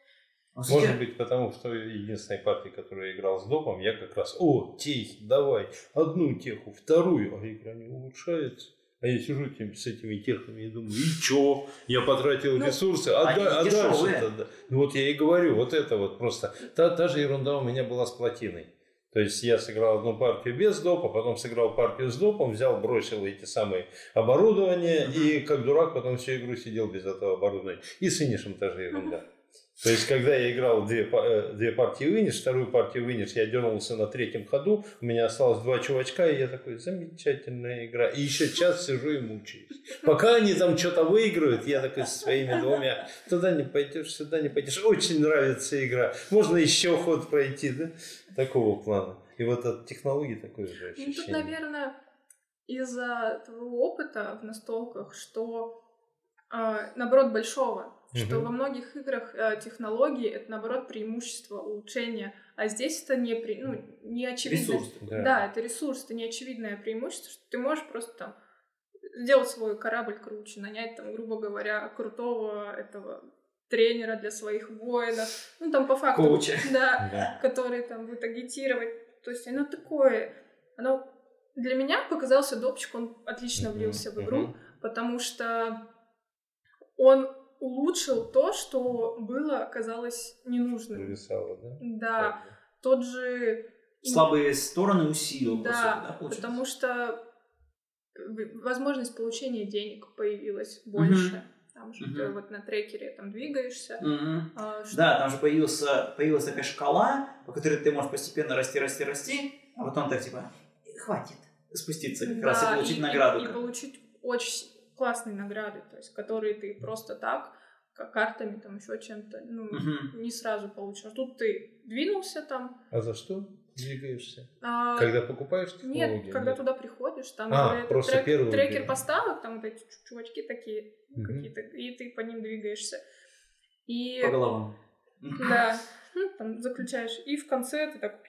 А, Может быть, потому что единственной партии, которую я играл с допом, я как раз, о, техи, давай, одну теху, вторую, а игра не улучшается. А я сижу тем- с этими техами и думаю, и чё? Я потратил Ну, ресурсы, а, да- а дальше тогда? Ну вот я и говорю, вот это вот просто. Та, та же ерунда у меня была с плотиной. То есть я сыграл одну партию без допа, потом сыграл партию с допом, взял, бросил эти самые оборудования Мгм. и как дурак потом всю игру сидел без этого оборудования. И с финишем та же ерунда. То есть, когда я играл две, э, две партии вынес, вторую партию вынес, я дернулся на третьем ходу, у меня осталось два чувачка, и я такой, замечательная игра. И еще час сижу и мучаюсь. Пока они там что-то выигрывают, я такой со своими двумя, туда не пойдешь, сюда не пойдешь. Очень нравится игра. Можно еще ход пройти, да? Такого плана. И вот от технологии такое же Ну, ощущение. тут, наверное, из-за твоего опыта в настолках, что а, наоборот большого, что во многих играх а, технологии это наоборот преимущество, улучшение, а здесь это не, при, ну, не очевидно. Ресурс. Да. это ресурс, это неочевидное преимущество, что ты можешь просто там сделать свой корабль круче, нанять там, грубо говоря, крутого этого тренера для своих воинов, ну там по факту, Коуча. да, Да. который там будет агитировать. То есть оно такое, оно для меня показался допчик, он отлично влился в игру, потому что он улучшил то, что было, казалось, ненужным. Провисало, да? Да, тот же... Слабые стороны усилил, по Да, сути, да, получается? потому что в- возможность получения денег появилась больше. Там же ты Мгм. вот на трекере там двигаешься. А, что- Да, там же появился, появилась такая шкала, по которой ты можешь постепенно расти, расти, расти, а потом так типа, хватит спуститься как раз и Да, получить и- награду. И, получить очень классные награды, то есть которые ты просто так, как картами, там еще чем-то, ну, Мгм. не сразу получишь. А Тут ты двинулся там. А за что двигаешься? а, Когда покупаешь технологию? Нет, когда туда приходишь, там А, это просто трек- первый трекер день. поставок, там вот эти чу- чувачки такие Мгм. какие-то, и ты по ним двигаешься. И По головам. да, ну, там заключаешь, и в конце ты так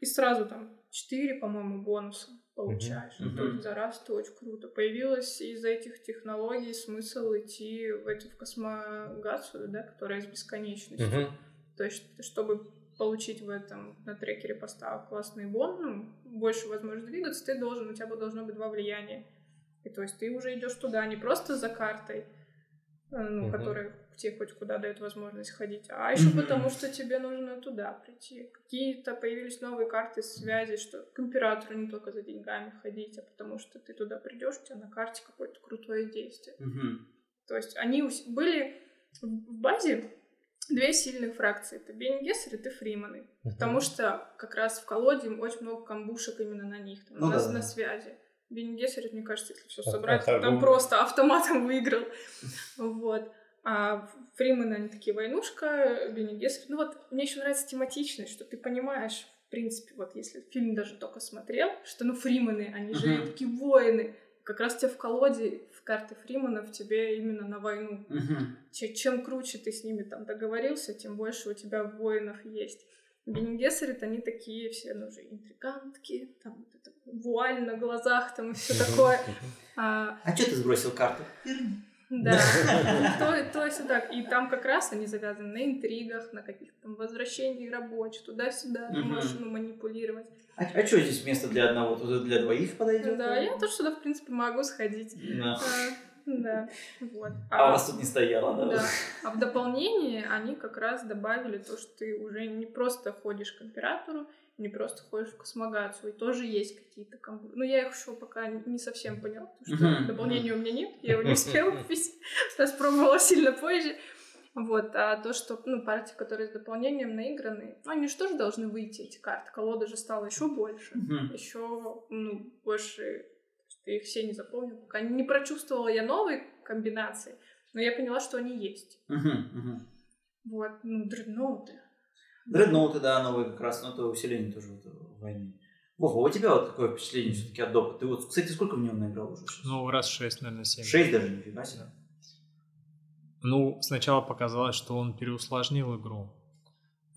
и сразу там 4, по-моему, бонуса получаешь. Мгм. То есть за раз это очень круто. Появилось из этих технологий смысл идти в эту в космогацию, да, которая с бесконечностью. Мгм. То есть, чтобы получить в этом на трекере поставок классный бон, ну, больше возможность двигаться, ты должен, у тебя должно быть два влияния. И то есть ты уже идешь туда не просто за картой, э, ну, Мгм. которая тебе хоть куда дает возможность ходить, а еще Мгм. потому, что тебе нужно туда прийти. Какие-то появились новые карты связи, что к императору не только за деньгами ходить, а потому что ты туда придешь, у тебя на карте какое-то крутое действие. Мгм. То есть они были в базе две сильных фракции. Это Гессер и ты Фриманы. Потому что как раз в колоде очень много камбушек именно на них, там, Ну на, да, да. на связи. Гессер, мне кажется, если все А- собрать, а там торговля? просто автоматом выиграл. Вот. А Фримены, они такие войнушка, Бенни Гессер. Ну вот, мне еще нравится тематичность, что ты понимаешь, в принципе, вот если фильм даже только смотрел, что, ну, Фримены, они же Мгм. такие воины. Как раз тебе в колоде, в карте Фриманов тебе именно на войну. Че- чем круче ты с ними там договорился, тем больше у тебя воинов есть. Бенегессерит, они такие все, ну, уже интригантки, там вот это вуаль на глазах, там и все такое. А, А что ты сбросил карту? Да, то, то есть так. И там как раз они завязаны на интригах, на каких-то там возвращениях рабочих, туда-сюда, ты можешь ну, манипулировать. А, что здесь место для одного, для двоих подойдет? Да, я тоже сюда, в принципе, могу сходить. Да. А, Да, вот. А у вас тут не стояло, да? Да. А в дополнение они как раз добавили то, что ты уже не просто ходишь к императору, не просто ходишь в космогацию, и тоже есть какие-то комбо. Ну, я их еще пока не совсем поняла, потому что дополнения у меня нет, я его не успела купить, распробовала сильно позже. Вот, а то, что, ну, партии, которые с дополнением наиграны, ну, они же тоже должны выйти, эти карты. Колода же стала еще больше, еще, ну, больше Я их все не запомнила, пока не прочувствовала я новые комбинации, но я поняла, что они есть. Вот, ну, дредноуты. Дредноуты, да, новые как раз, но это усиление тоже вот в войне. Вова, а у тебя вот какое впечатление все-таки от допа? Ты вот, кстати, сколько в него наиграл уже сейчас? Ну, раз 6, наверное, 7. Шесть даже, нифига себе. Ну, сначала показалось, что он переусложнил игру.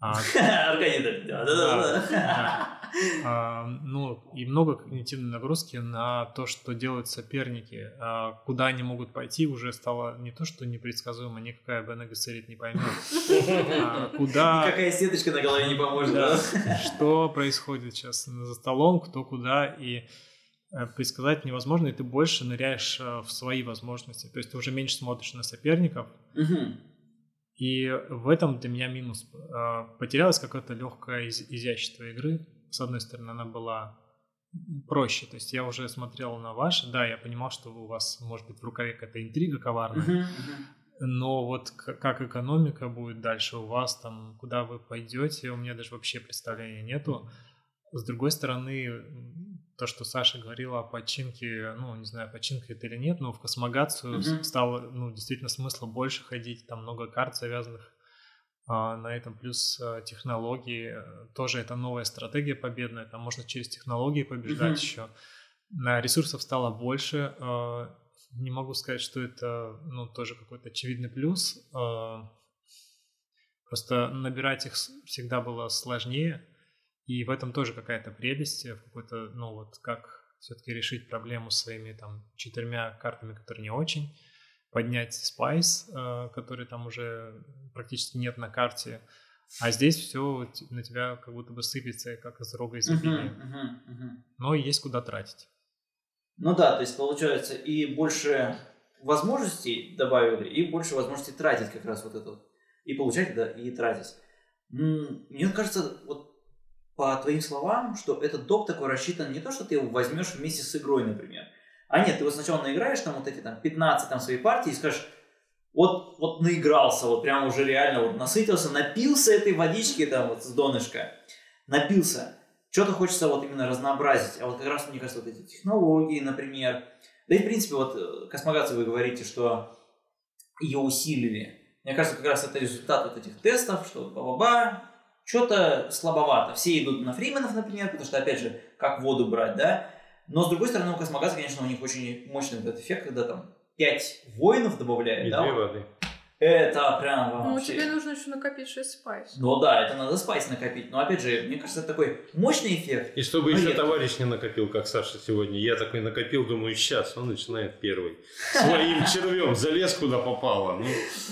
А, Аркадий, да, да, да, да. А, ну, и много когнитивной нагрузки на то, что делают соперники. А куда они могут пойти, уже стало не то, что непредсказуемо, никакая Бена Гессерит не поймет. А куда... Никакая сеточка на голове не поможет, Да. Что происходит сейчас за столом, кто куда, и э, предсказать невозможно, и ты больше ныряешь э, в свои возможности. То есть ты уже меньше смотришь на соперников, и в этом для меня минус. Э, Потерялось какое-то легкое из- изящество игры. С одной стороны, она была проще. То есть я уже смотрел на ваши, да, я понимал, что у вас может быть в рукаве какая-то интрига коварная, Мгм, мгм. но вот как экономика будет дальше у вас, там, куда вы пойдете, у меня даже вообще представления нету. С другой стороны, то, что Саша говорила о починке, ну, не знаю, починка это или нет, но в космогацию Мгм. стало, ну, действительно смысла больше ходить, там много карт завязанных на этом, плюс а, технологии, э, тоже это новая стратегия победная, там можно через технологии побеждать Мгм. еще. На ресурсов стало больше, а, не могу сказать, что это, ну, тоже какой-то очевидный плюс, а, просто набирать их всегда было сложнее, и в этом тоже какая-то прелесть, в какой-то, ну, вот как все-таки решить проблему своими там четырьмя картами, которые не очень, поднять спайс, э, который там уже практически нет на карте, а здесь все на тебя как будто бы сыпется, как из рога изобилия. Мгм, мгм, мгм. Но есть куда тратить. Ну да, то есть получается и больше возможностей добавили, и больше возможностей тратить как раз вот это вот. И получать, да, и тратить. Мне кажется, вот по твоим словам, что этот доп такой рассчитан не то, что ты его возьмешь вместе с игрой, например. А нет, ты вот сначала наиграешь там вот эти там 15 там свои партии и скажешь, вот, вот наигрался, вот прям уже реально вот насытился, напился этой водички там вот с донышка, напился. Что-то хочется вот именно разнообразить. А вот как раз, мне кажется, вот эти технологии, например. Да и, в принципе, вот э, космогация вы говорите, что ее усилили. Мне кажется, как раз это результат вот этих тестов, что ба-ба-ба, что-то слабовато. Все идут на фрименов, например, потому что, опять же, как воду брать, да? Но, с другой стороны, у космогаза, конечно, у них очень мощный вот этот эффект, когда там 5 воинов добавляют, И да? две воды. Это прям вообще... Ну, тебе нужно еще накопить 6 спайс. Ну да, это надо спайс накопить. Но опять же, мне кажется, это такой мощный эффект. И чтобы Ну, еще нет. товарищ не накопил, как Саша сегодня. Я такой накопил, думаю, сейчас он начинает первый. Своим червем залез куда попало. Ну,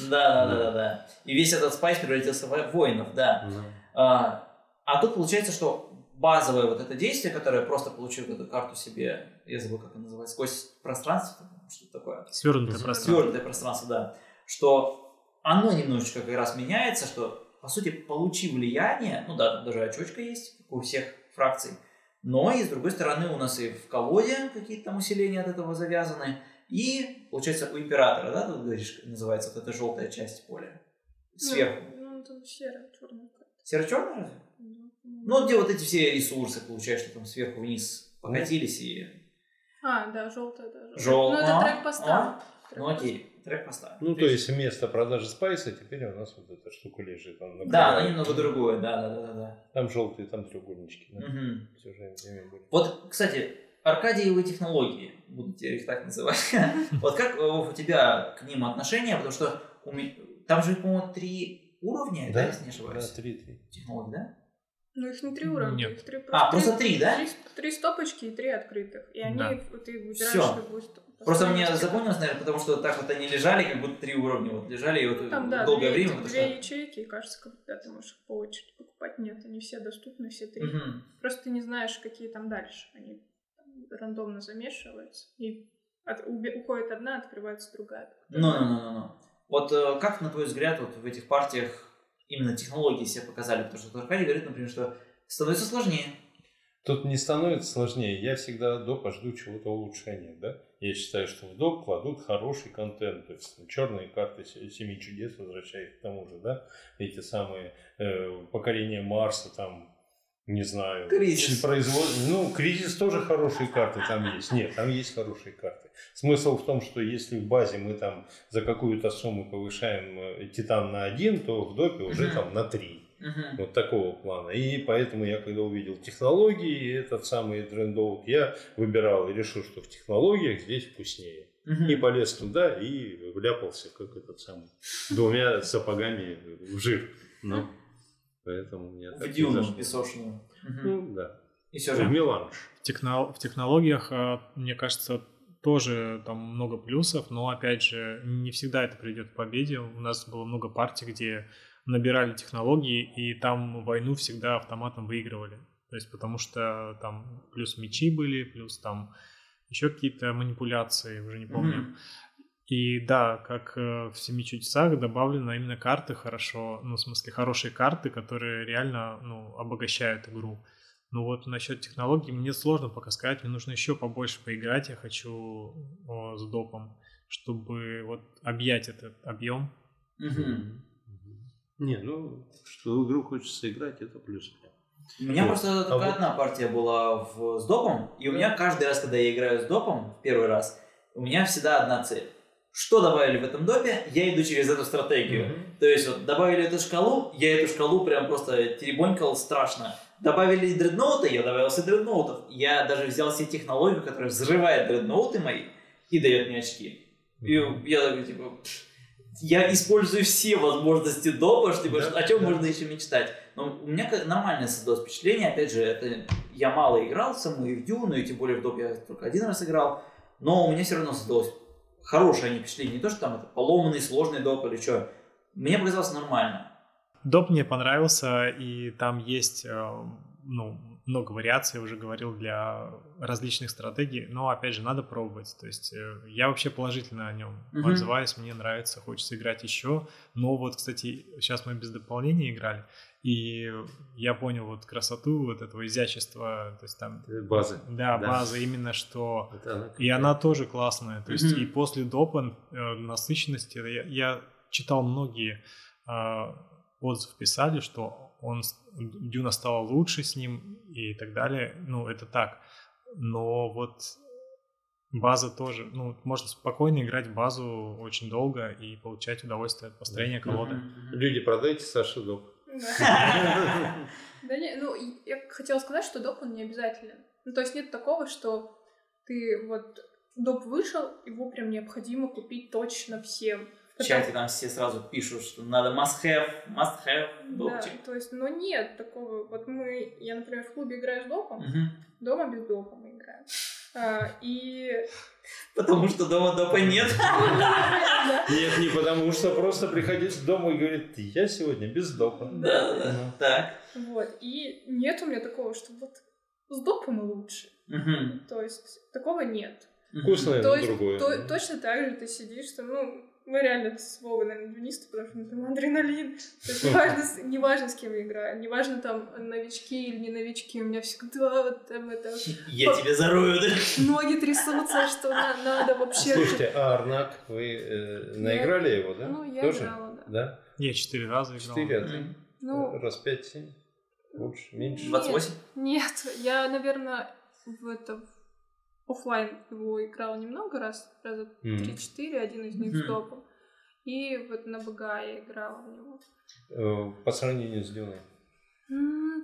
Да, да, да, да, да. И весь этот спайс превратился в воинов, да. ну. А, а тут получается, что базовое вот это действие, которое просто получил эту карту себе, я забыл, как это называется, сквозь пространство, что такое, Свернутое пространство. свернутое пространство, да, что оно немножечко как раз меняется, что, по сути, получи влияние, ну да, там даже очочка есть, как у всех фракций, но и с другой стороны у нас и в колоде какие-то там усиления от этого завязаны, и, получается, у императора, да, ты говоришь, называется вот эта желтая часть поля, сверху. Ну, ну, там серая, черная карта. Серо-черный разве? Ну, Ну, где вот эти все ресурсы, получаешь, что там сверху вниз покатились и... А, да, желтая, да. желтая. Жел- Ну, это а, трек поста. Трек Ну, поста. окей, трек поставим. Ну, то есть вместо продажи спайса теперь у нас вот эта штука лежит. Он Да, накрывает. она немного другое, да, да, да, да, да. Там желтые, там треугольнички. Да? Мгм. Всё же виду. Вот, кстати, Аркадиевы технологии, буду теперь их так называть. Вот как э, у тебя к ним отношение, потому что там же, по-моему, три уровня, да, если не Да, ошибаюсь, три, три. технологий, да? Ну, их не три уровня, Нет. их три А, просто три, да? Три, три стопочки и три открытых. И они, Да. ты выбираешь стоп- Просто мне запомнилось, наверное, потому что так вот они лежали, как будто три уровня вот лежали, и вот Там, да, долгое две, время, потому две что... ячейки, и кажется, как будто ты можешь их по очереди покупать. Нет, они все доступны, все три. Мгм. Просто ты не знаешь, какие там дальше. Они там рандомно замешиваются. И от- убе- уходит одна, открывается другая. Ну, ну, ну, ну, ну. Вот э, как, на твой взгляд, вот в этих партиях именно технологии себя показали? Потому что Аркадий говорит, например, что становится сложнее. Тут не становится сложнее. Я всегда допа жду чего-то улучшения, да? Я считаю, что в доп кладут хороший контент. То есть черные карты се- Семи чудес возвращаясь к тому же, да? Эти самые э, покорения Марса, там не знаю. Кризис. Производ... Ну, кризис тоже хорошие карты там есть. Нет, там есть хорошие карты. Смысл в том, что если в базе мы там за какую-то сумму повышаем э, титан на один, то в допе уже там на три. Вот такого плана. И поэтому я, когда увидел технологии, и этот самый трендоут, я выбирал и решил, что в технологиях здесь вкуснее. И полез туда и вляпался, как этот самый, двумя сапогами в жир. Ну, поэтому у меня В дюну зашло. песочную. Ну, да. И все В же. меланж. В, техно- в технологиях, а, мне кажется, тоже там много плюсов, но опять же, не всегда это придет к победе. У нас было много партий, где набирали технологии, и там войну всегда автоматом выигрывали. То есть потому что там плюс мечи были, плюс там еще какие-то манипуляции, уже не помню. Мгм. И да, как э, в «Семи чудесах» добавлены именно карты хорошо, ну, в смысле, хорошие карты, которые реально, ну, обогащают игру. Ну вот насчет технологий мне сложно пока сказать, мне нужно еще побольше поиграть, я хочу о, с допом, чтобы вот объять этот объем. Мгм. Не, ну, что в игру хочется играть, это плюс. У меня Вот. просто А только вот- одна партия была в, с допом, и у меня каждый раз, когда я играю с допом, в первый раз, у меня всегда одна цель. Что добавили в этом допе, я иду через эту стратегию. То есть вот добавили эту шкалу, я эту шкалу прям просто теребонькал страшно. Добавили дредноуты, я добавил все дредноутов. Я даже взял все технологию, которая взрывает дредноуты мои и дает мне очки. И я такой, типа, «Пф, я использую все возможности допа, что, типа, Да, о чем да. можно еще мечтать. Но у меня как- нормальное создалось впечатление, опять же, это я мало играл в саму и в Дюну, и тем более в доп я только один раз играл, но у меня все равно создалось хорошее они впечатление, не то, что там это поломанный, сложный доп или что. Мне показалось нормально. Доп мне понравился, и там есть э, ну, много вариаций, я уже говорил, для различных стратегий, но, опять же, надо пробовать. То есть э, я вообще положительно о нем Мгм. отзываюсь, мне нравится, хочется играть еще. Но вот, кстати, сейчас мы без дополнения играли, и я понял вот красоту вот этого изящества, то есть там, Базы. да, Да. база именно что... Это она И она тоже классная. То есть Мгм. и после допа э, насыщенности я, я читал многие э, отзывы писали, что он с- Дюна стала лучше с ним и так далее. Ну это так. Но вот база тоже, ну можно спокойно играть в базу очень долго и получать удовольствие от построения колоды. Люди, продайте Саше доп. Да. Не, ну, я хотела сказать, что доп, он не обязателен. Ну, то есть нет такого, что ты вот доп вышел, его прям необходимо купить точно всем. В чате там все сразу пишут, что надо must have, must have, Да, допчик. то есть, ну нет такого. Вот мы, я, например, в клубе играю с допом, Мгм. дома без допа мы играем. А, и... Потому что дома допа нет. Да. Нет, не потому что просто приходить дома и говорит, я сегодня без допа. Да, да. Ну. Так. Вот. И нет у меня такого, что вот с допом и лучше. То есть такого нет. Вкусное, но другое. то- точно так же ты сидишь, что, ну, мы реально с Вовой, наверное, дюнисты, потому что мы там адреналин. То есть неважно, с- неважно, с кем я играю, неважно, там, новички или не новички, у меня всегда вот там это... Я тебе зарою, да? Ноги трясутся, что на- надо вообще... Слушайте, а Арнак, вы э, наиграли его, да? Ну, я Тоже? играла, да. Да? Я четыре раза играл. Четыре, а ты? Мгм. Ну, Раз пять, семь? Больше, меньше? 28? нет, я, наверное, в это... оффлайн его играла немного раз, раза Мгм. 3-4, один из них с Мгм. допом. И вот на БГ я играла в него. Э, По сравнению с Дюной. М,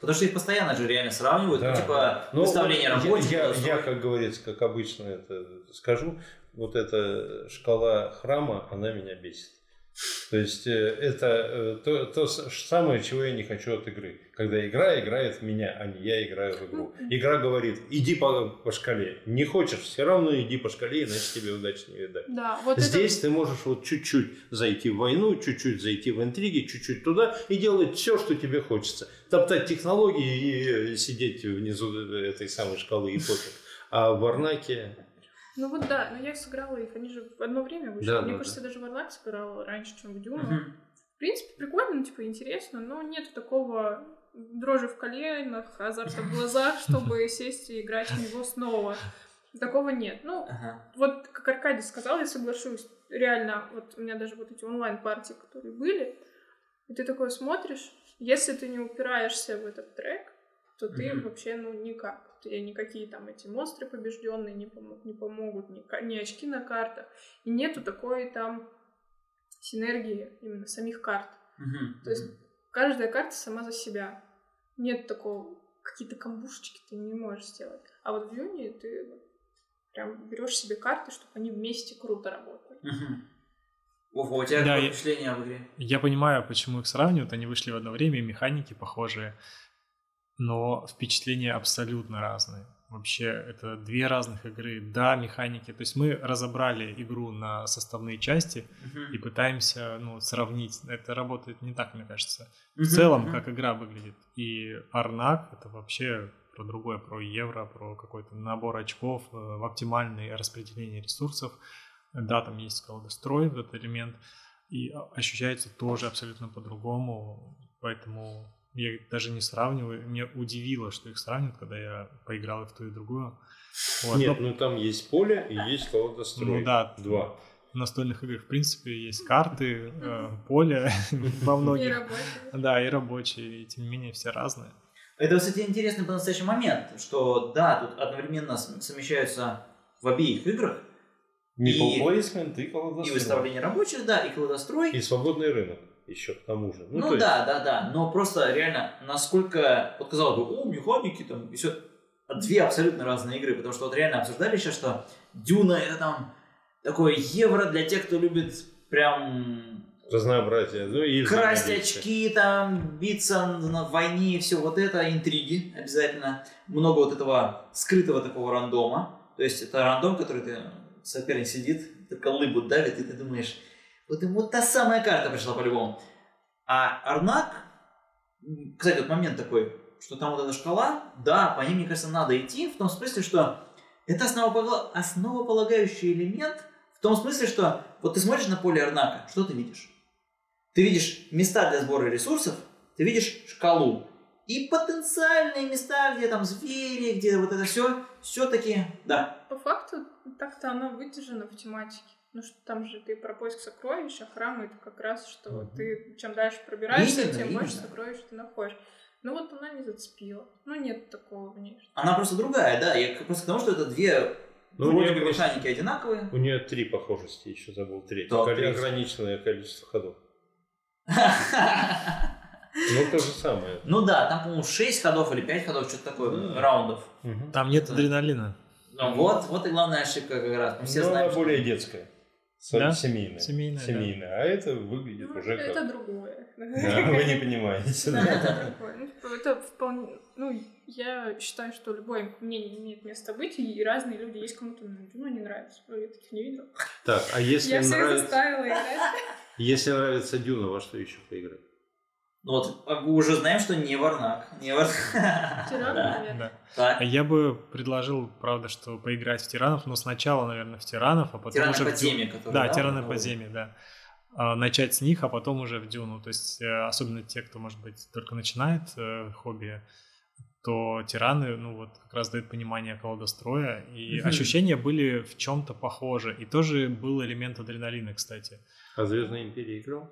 Потому что их постоянно же реально сравнивают, ну, Да, типа да. Ну, выставление вот рабочих. Я, я, я, как говорится, как обычно это скажу, вот эта шкала храма, она меня бесит. То есть э, это э, то, то самое, чего я не хочу от игры. Когда игра играет в меня, а не я играю в игру. Игра говорит, иди по, по шкале. Не хочешь, все равно иди по шкале, иначе тебе удачи не видать. Да, вот Здесь ты можешь вот чуть-чуть зайти в войну, чуть-чуть зайти в интриги, чуть-чуть туда и делать все, что тебе хочется. Топтать технологии и сидеть внизу этой самой шкалы и пофиг. А в Варнаке... Ну вот да, но я сыграла их, они же в одно время вышли. Да, Мне да, кажется, я даже в Арнак сыграла раньше, чем в Дюну. Мгм. В принципе, прикольно, типа, интересно, но нет такого дрожи в коленах, азарта в глазах, чтобы сесть и играть в него снова. Такого нет. Ну, Ага. вот как Аркадий сказал, я соглашусь. Реально, вот у меня даже вот эти онлайн-партии, которые были, и ты такой смотришь, если ты не упираешься в этот трек, то ты Мгм. вообще, ну, никак. Тебе никакие там эти монстры побежденные не, помо- не помогут, ни, ни очки на картах. И нету такой там синергии именно самих карт. Мгм. То есть каждая карта сама за себя. Нет такого, какие-то камбушечки ты не можешь сделать. А вот в Юни ты прям берешь себе карты, чтобы они вместе круто работали. Мгм. Вова, у тебя Да, какое я- впечатление об игре? Я понимаю, почему их сравнивают, они вышли в одно время, и механики похожие, но впечатления абсолютно разные. Вообще, это две разных игры. Да, механики. То есть мы разобрали игру на составные части Мгм. и пытаемся ну, сравнить. Это работает не так, мне кажется. В Мгм, целом, как игра выглядит. И Арнак это вообще про другое, про евро, про какой-то набор очков, э, в оптимальное распределение ресурсов. Да, там есть колдострой, этот элемент, и а- ощущается тоже абсолютно по-другому, поэтому я их даже не сравниваю. Мне удивило, что их сравнивают, когда я поиграл и в ту, и в другую. Вот, Нет, но ну там есть поле и есть колодострой. Ну да. Два. в настольных играх, в принципе, есть карты, э, поле во И многих. рабочие. Да, и рабочие, и тем не менее все разные. Это, кстати, интересный по-настоящему момент, что да, тут одновременно совмещаются в обеих играх И- Placement и и колодострой. выставление рабочих, да, и колодострой. И свободный рынок еще к тому же. Ну, то есть- да, да, да. Но просто реально, насколько, вот казалось бы, о, механики там, и все. Две абсолютно разные игры, потому что вот реально обсуждали сейчас, что Дюна это там такое евро для тех, кто любит прям Разнообразие. Ну, и красть очки, там, биться на войне и все вот это, интриги обязательно. Много вот этого скрытого такого рандома. То есть это рандом, который ты, соперник сидит, только лыбу давит, и ты думаешь, вот ему та самая карта пришла по-любому. А Арнак, кстати, вот момент такой, что там вот эта шкала, да, по ней, мне кажется, надо идти, в том смысле, что это основополагающий элемент, в том смысле, что вот ты смотришь на поле Арнака, что ты видишь? Ты видишь места для сбора ресурсов, ты видишь шкалу. И потенциальные места, где там звери, где вот это все, все-таки, да. По факту, так-то она выдержана в тематике. Ну что там же ты про поиск сокровищ, а храмы это как раз, что Мгм. ты чем дальше пробираешься, Именно, тем больше именно. сокровищ ты находишь. Ну вот она не зацепила. Ну нет такого в ней. Она просто другая, да. Я просто к тому, что это две Ну, у вроде нее бы механики одинаковые. У нее три похожести, еще забыл третью. Да, Кол- третью. Ограниченное количество ходов. Ну, то же самое. Ну да, там, по-моему, 6 ходов или 5 ходов, что-то такое, Да. раундов. Там нет адреналина. Ну, вот, вот и главная ошибка как раз. Мы все Но знаем, она что- более детская. С- Да? Семейная. Семейная, да. Семейная. А это выглядит Ну, уже это как... другое. Да, вы не понимаете. Да, да. это другое. Ну, типа, это вполне... Ну, я считаю, что любое мнение имеет место быть, и разные люди есть, кому-то ну, не нравится. Ну, Я таких не видела. Так, а если Я всех заставила играть. Если нравится Дюна, во что еще поиграть? Ну вот, а уже знаем, что не Варнак. Не Варнак. Тиран, Да. наверное. Да. Так, Я бы предложил, правда, что поиграть в тиранов, но сначала, наверное, в тиранов, а потом Тираны уже в подземья, которые... Да, тираны вот это подземья, да. А, Начать с них, а потом уже в дюну. То есть, э, особенно те, кто, может быть, только начинает э, хобби, то тираны, ну вот, как раз дают понимание колодостроя, и Мгм. ощущения были в чем-то похожи. И тоже был элемент адреналина, кстати. А Звездная империя играл?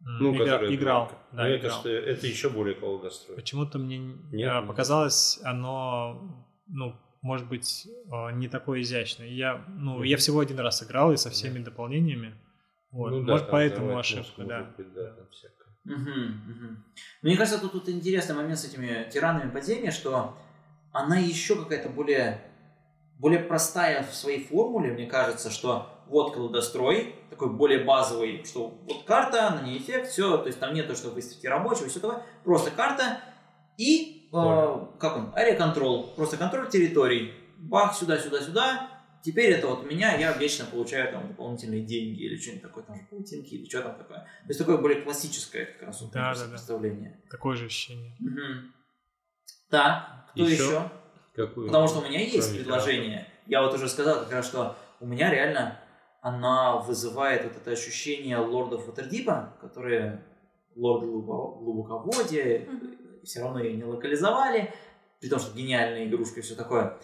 Ну, игра- играл, да, это, играл. что, это еще более колодострой. Почему-то мне Нет, а, не показалось оно, ну, может быть, а, не такое изящное. Я, ну, Мгм. я всего один раз играл и со всеми дополнениями. Вот. Ну да, может, поэтому ошибка, да. быть, да, всякое. Мгм, мгм. Мне кажется, тут, тут интересный момент с этими тиранами подземья, что она еще какая-то более, более простая в своей формуле, мне кажется, что вот колодострой, такой более базовый, что вот карта, на ней эффект, все, то есть там нет то, что выставите рабочего, все такое, просто карта и, э, как он, аэроконтрол, просто контроль территорий, бах, сюда, сюда, сюда, теперь это вот у меня, я вечно получаю там дополнительные деньги или что-нибудь такое, там же паутинки или что там такое. То есть такое более классическое как раз вот, Да, да, да. представление. Такое же ощущение. Мгм. Так, кто Еще? еще? Какую? Потому что у меня есть Кроме предложение. Я вот уже сказал как раз, что у меня реально она вызывает вот это ощущение лордов Ватердипа, которые лорды глубо- глубоководья, все равно ее не локализовали, при том, что гениальная игрушка и все такое.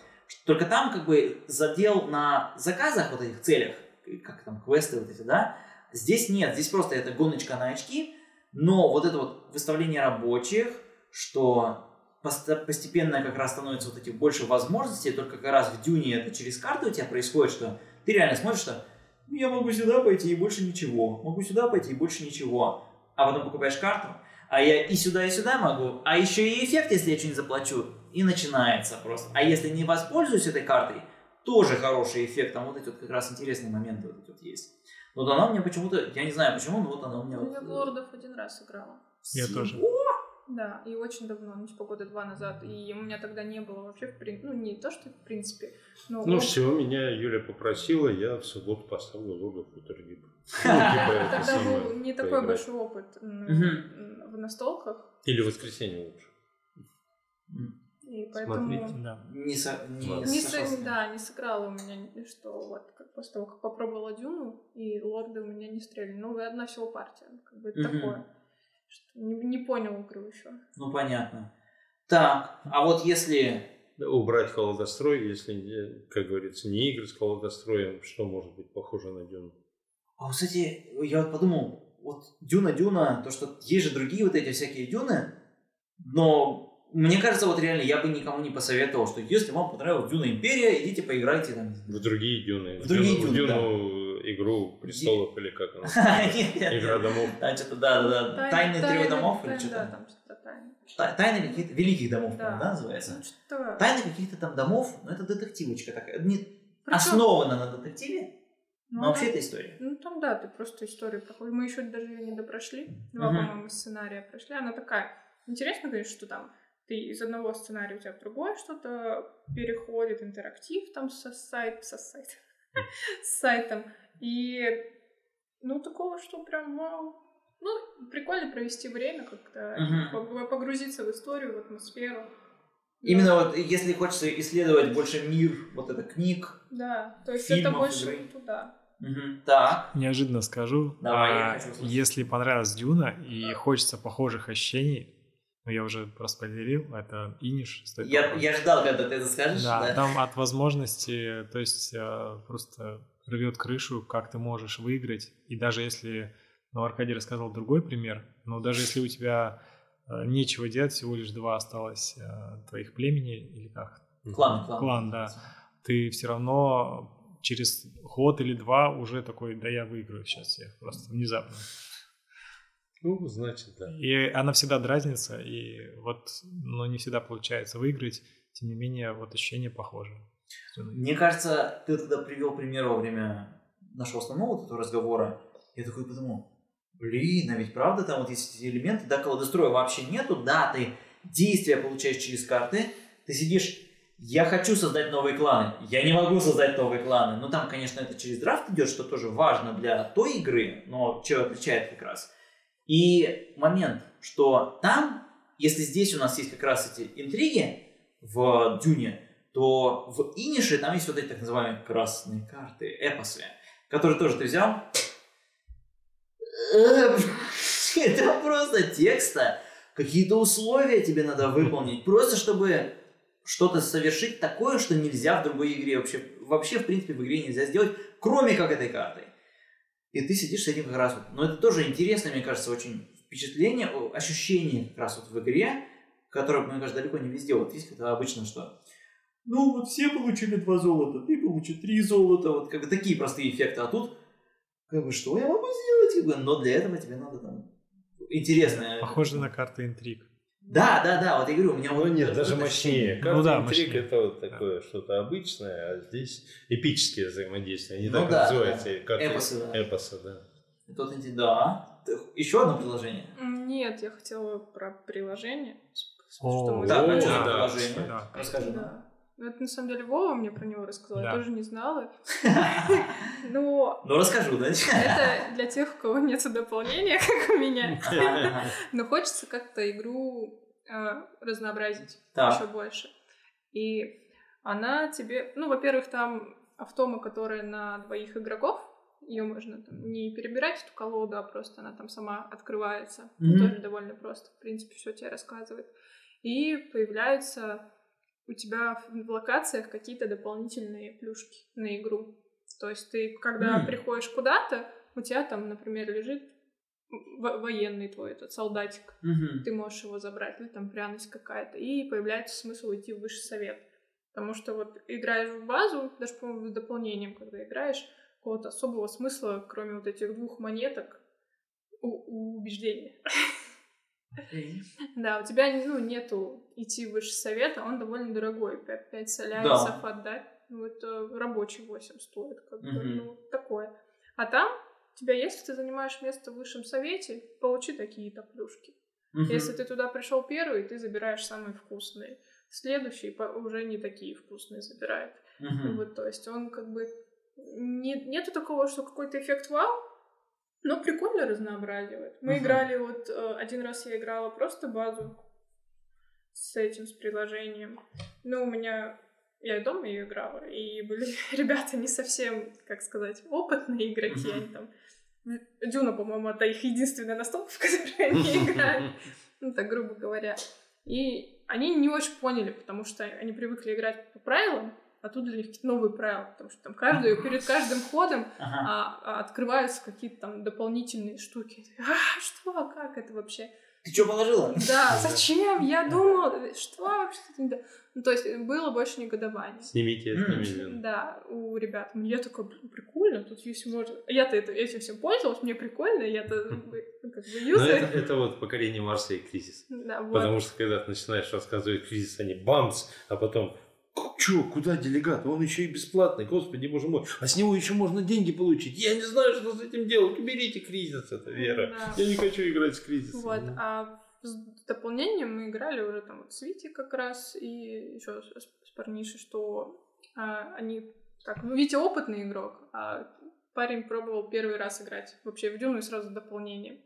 Только там как бы задел на заказах, вот этих целях, как там квесты вот эти, да, здесь нет, здесь просто это гоночка на очки, но вот это вот выставление рабочих, что пост- постепенно как раз становится вот этих больше возможностей, только как раз в Дюне это через карты у тебя происходит, что ты реально смотришь, что «Ну, я могу сюда пойти и больше ничего, могу сюда пойти и больше ничего, а потом покупаешь карту, а я и сюда, и сюда могу, а еще и эффект, если я что-нибудь заплачу, и начинается просто. А если не воспользуюсь этой картой, тоже хороший эффект, там вот эти вот как раз интересные моменты вот эти вот есть. Вот она мне почему-то, я не знаю почему, но вот она у меня... Ну, Я вот, в Лордов один раз играла. Я всего. тоже. Да, и очень давно, ну, типа года два назад. И у меня тогда не было вообще, в принципе, ну, не то, что в принципе, но... Ну он- все, меня Юля попросила, я в субботу поставлю лого Футергип. Ну, Тогда был не такой большой опыт в настолках. Или в воскресенье лучше. И поэтому... Смотрите. Да. Не, со, не. Не сошла с с- ним. да, не сыграла у меня, что вот как после того, как попробовала Дюну, и лорды у меня не стреляли. Ну, одна всего партия. Как бы это Мгм. такое. Что не, не понял игру еще. Ну, понятно. Так, а вот если... Да, Убрать холодострой, если, не- как говорится, не игры с холодостроем, что может быть похоже на Дюну? А, вот, кстати, я вот подумал, вот Дюна-Дюна, то, что есть же другие вот эти всякие Дюны, но мне кажется, вот реально я бы никому не посоветовал, что если вам понравилась Дюна Империя, идите поиграйте там. В другие Дюны. В другие Дюны, Дюну игру престолов или как она? Игра домов. Там что-то, да, да, да. Тайны трех домов или тайны, что-то. Да, там что-то тайны. Та- Тайны каких-то великих домов, Да. называется? Ну. Тайны каких-то там домов, но это детективочка такая. Основана на детективе, ну, но вообще она- это история. Ну, там, да, ты просто историю проходишь. Мы еще даже ее не допрошли. Два, Мгм. по-моему, сценария прошли. Она такая... Интересно, конечно, что там ты из одного сценария у тебя в другой что-то переходит, интерактив там со сайт, со сайт, с сайтом. И, ну, такого, что прям вау. Ну, прикольно провести время как-то, пог- погрузиться в историю, в атмосферу. Именно вот если хочется исследовать больше мир вот это книг. Да, то есть фильмов, это больше игры. туда. Мгм. Так. Неожиданно скажу. Давай, я а, если понравилась Дюна и хочется похожих ощущений, ну я уже просто поделил, это Иниш. Я, я ждал, когда ты это скажешь. Да, да. там от возможности, то есть э, просто рвет крышу, как ты можешь выиграть. И даже если, ну, Аркадий рассказал другой пример, но даже если у тебя э, нечего делать, всего лишь два осталось э, твоих племени, или как, Клан, клан. Клан, да. ты все равно через ход или два уже такой, да я выиграю сейчас всех, просто внезапно. Ну, значит, да. И она всегда дразнится, и вот, но не всегда получается выиграть, тем не менее, вот ощущение похоже. Мне кажется, ты тогда привел пример во время нашего основного этого разговора. Я такой подумал, блин, а ведь правда там вот есть эти элементы, да, колодостроя вообще нету, да, ты действия получаешь через карты, ты сидишь, я хочу создать новые кланы, я не могу создать новые кланы. Ну там, конечно, это через драфт идет, что тоже важно для той игры, но что отличает как раз. И момент, что там, если здесь у нас есть как раз эти интриги в Дюне, то в Инише там есть вот эти так называемые красные карты, эпосы, которые тоже ты взял. Это просто текста. Какие-то условия тебе надо выполнить, просто чтобы что-то совершить такое, что нельзя в другой игре вообще. Вообще, в принципе, в игре нельзя сделать, кроме как этой картой. И ты сидишь с этим как раз вот. Но это тоже интересное, мне кажется, очень впечатление, ощущение как раз вот в игре, которое, мне кажется, далеко не везде. Вот есть когда обычно что? Ну, вот все получили два золота, ты получил три золота, вот как бы такие простые эффекты. А тут, как бы, что я могу сделать? Как бы, но для этого тебе надо там интересное. Похоже на карты интриг. Да, да, да, вот я говорю, у меня Ну вот нет, даже мощнее. Карта Ну да, интриг мощнее. это вот такое что-то обычное, а здесь эпические взаимодействия. Они Ну так да, называются. да. карты Эпосы, да. Эпоса, да. Тут эти, да. Еще одно приложение. Нет, я хотела про приложение. О, что мы Да, а за да, приложение? да. Расскажи. Да. Ну, Это на самом деле Вова мне про него рассказал, Да. я тоже не знала. Но Ну, расскажу, да? это для тех, у кого нет дополнения, как у меня. Но хочется как-то игру э, разнообразить еще больше. И она тебе... Ну, во-первых, там автома, которая на двоих игроков, ее можно там не перебирать, эту колоду, а просто она там сама открывается. Мгм. Тоже довольно просто. В принципе, все тебе рассказывает. И появляются у тебя в локациях какие-то дополнительные плюшки на игру. То есть ты, когда М. приходишь куда-то, у тебя там, например, лежит во- военный твой этот солдатик. Мгм. Ты можешь его забрать, или там пряность какая-то. И появляется смысл идти в высший совет. Потому что вот играешь в базу, даже, по-моему, с дополнением, когда играешь, какого-то особого смысла, кроме вот этих двух монеток, у, у убеждения. Да, у тебя ну, нету идти в высший совет, а он довольно дорогой. 5, соляrisов отдать. Ну, это рабочий 8 стоит. Как бы, ну, такое. А там у тебя, если ты занимаешь место в высшем совете, получи такие-то плюшки. Если ты туда пришел первый, ты забираешь самые вкусные. Следующий уже не такие вкусные забирает. Вот, то есть он как бы... Не, нету такого, что какой-то эффект вау, но прикольно разнообразивает. Мы Мгм. играли вот... э, Один раз я играла просто базу с этим, с приложением. Ну, у меня... Я и дома ее играла, и были ребята не совсем, как сказать, опытные игроки. Мгм. Они там... Дюна, по-моему, это их единственная настолка, в которой они играют. Ну, так грубо говоря. И они не очень поняли, потому что они привыкли играть по правилам, а тут для них какие-то новые правила, потому что там каждую, перед каждым ходом Ага. а, а, открываются какие-то там дополнительные штуки. А, что, как это вообще? Ты что положила? Да, зачем? Я думал, что вообще с этим? да?» Ну, то есть было больше негодования. Снимите немедленно. Да, у ребят. Я такая, блин, прикольно, тут если можно... Я-то это, этим всем пользовалась, мне прикольно, я-то ну, как бы Но юзаю. это, это вот покорение Марса и кризис. Да, вот. Потому что когда ты начинаешь рассказывать кризис, они бамс, а потом Чё, куда делегат? Он еще и бесплатный, господи, боже мой. А с него еще можно деньги получить. Я не знаю, что с этим делать. Уберите кризис, это Вера. Да. Я не хочу играть с кризисом. Вот, а с дополнением мы играли уже там вот с Вити как раз и еще с, с парнишей, что а, они так, ну Витя опытный игрок, а парень пробовал первый раз играть вообще в Дюну и сразу с дополнением.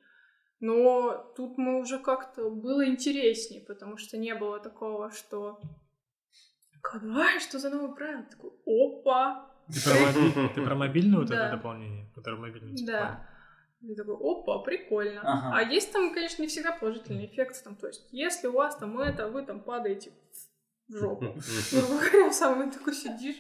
Но тут мы уже как-то было интереснее, потому что не было такого, что «Ай, что за новое правило? Такой, опа! Ты про, моби- ты про мобильное вот Да. это дополнение, мобильном телефоне? Да. И такой, опа, прикольно. Ага. А есть там, конечно, не всегда положительный эффект. Там, то есть, если у вас там это, вы там падаете в жопу. Грубо говоря, сам такой сидишь,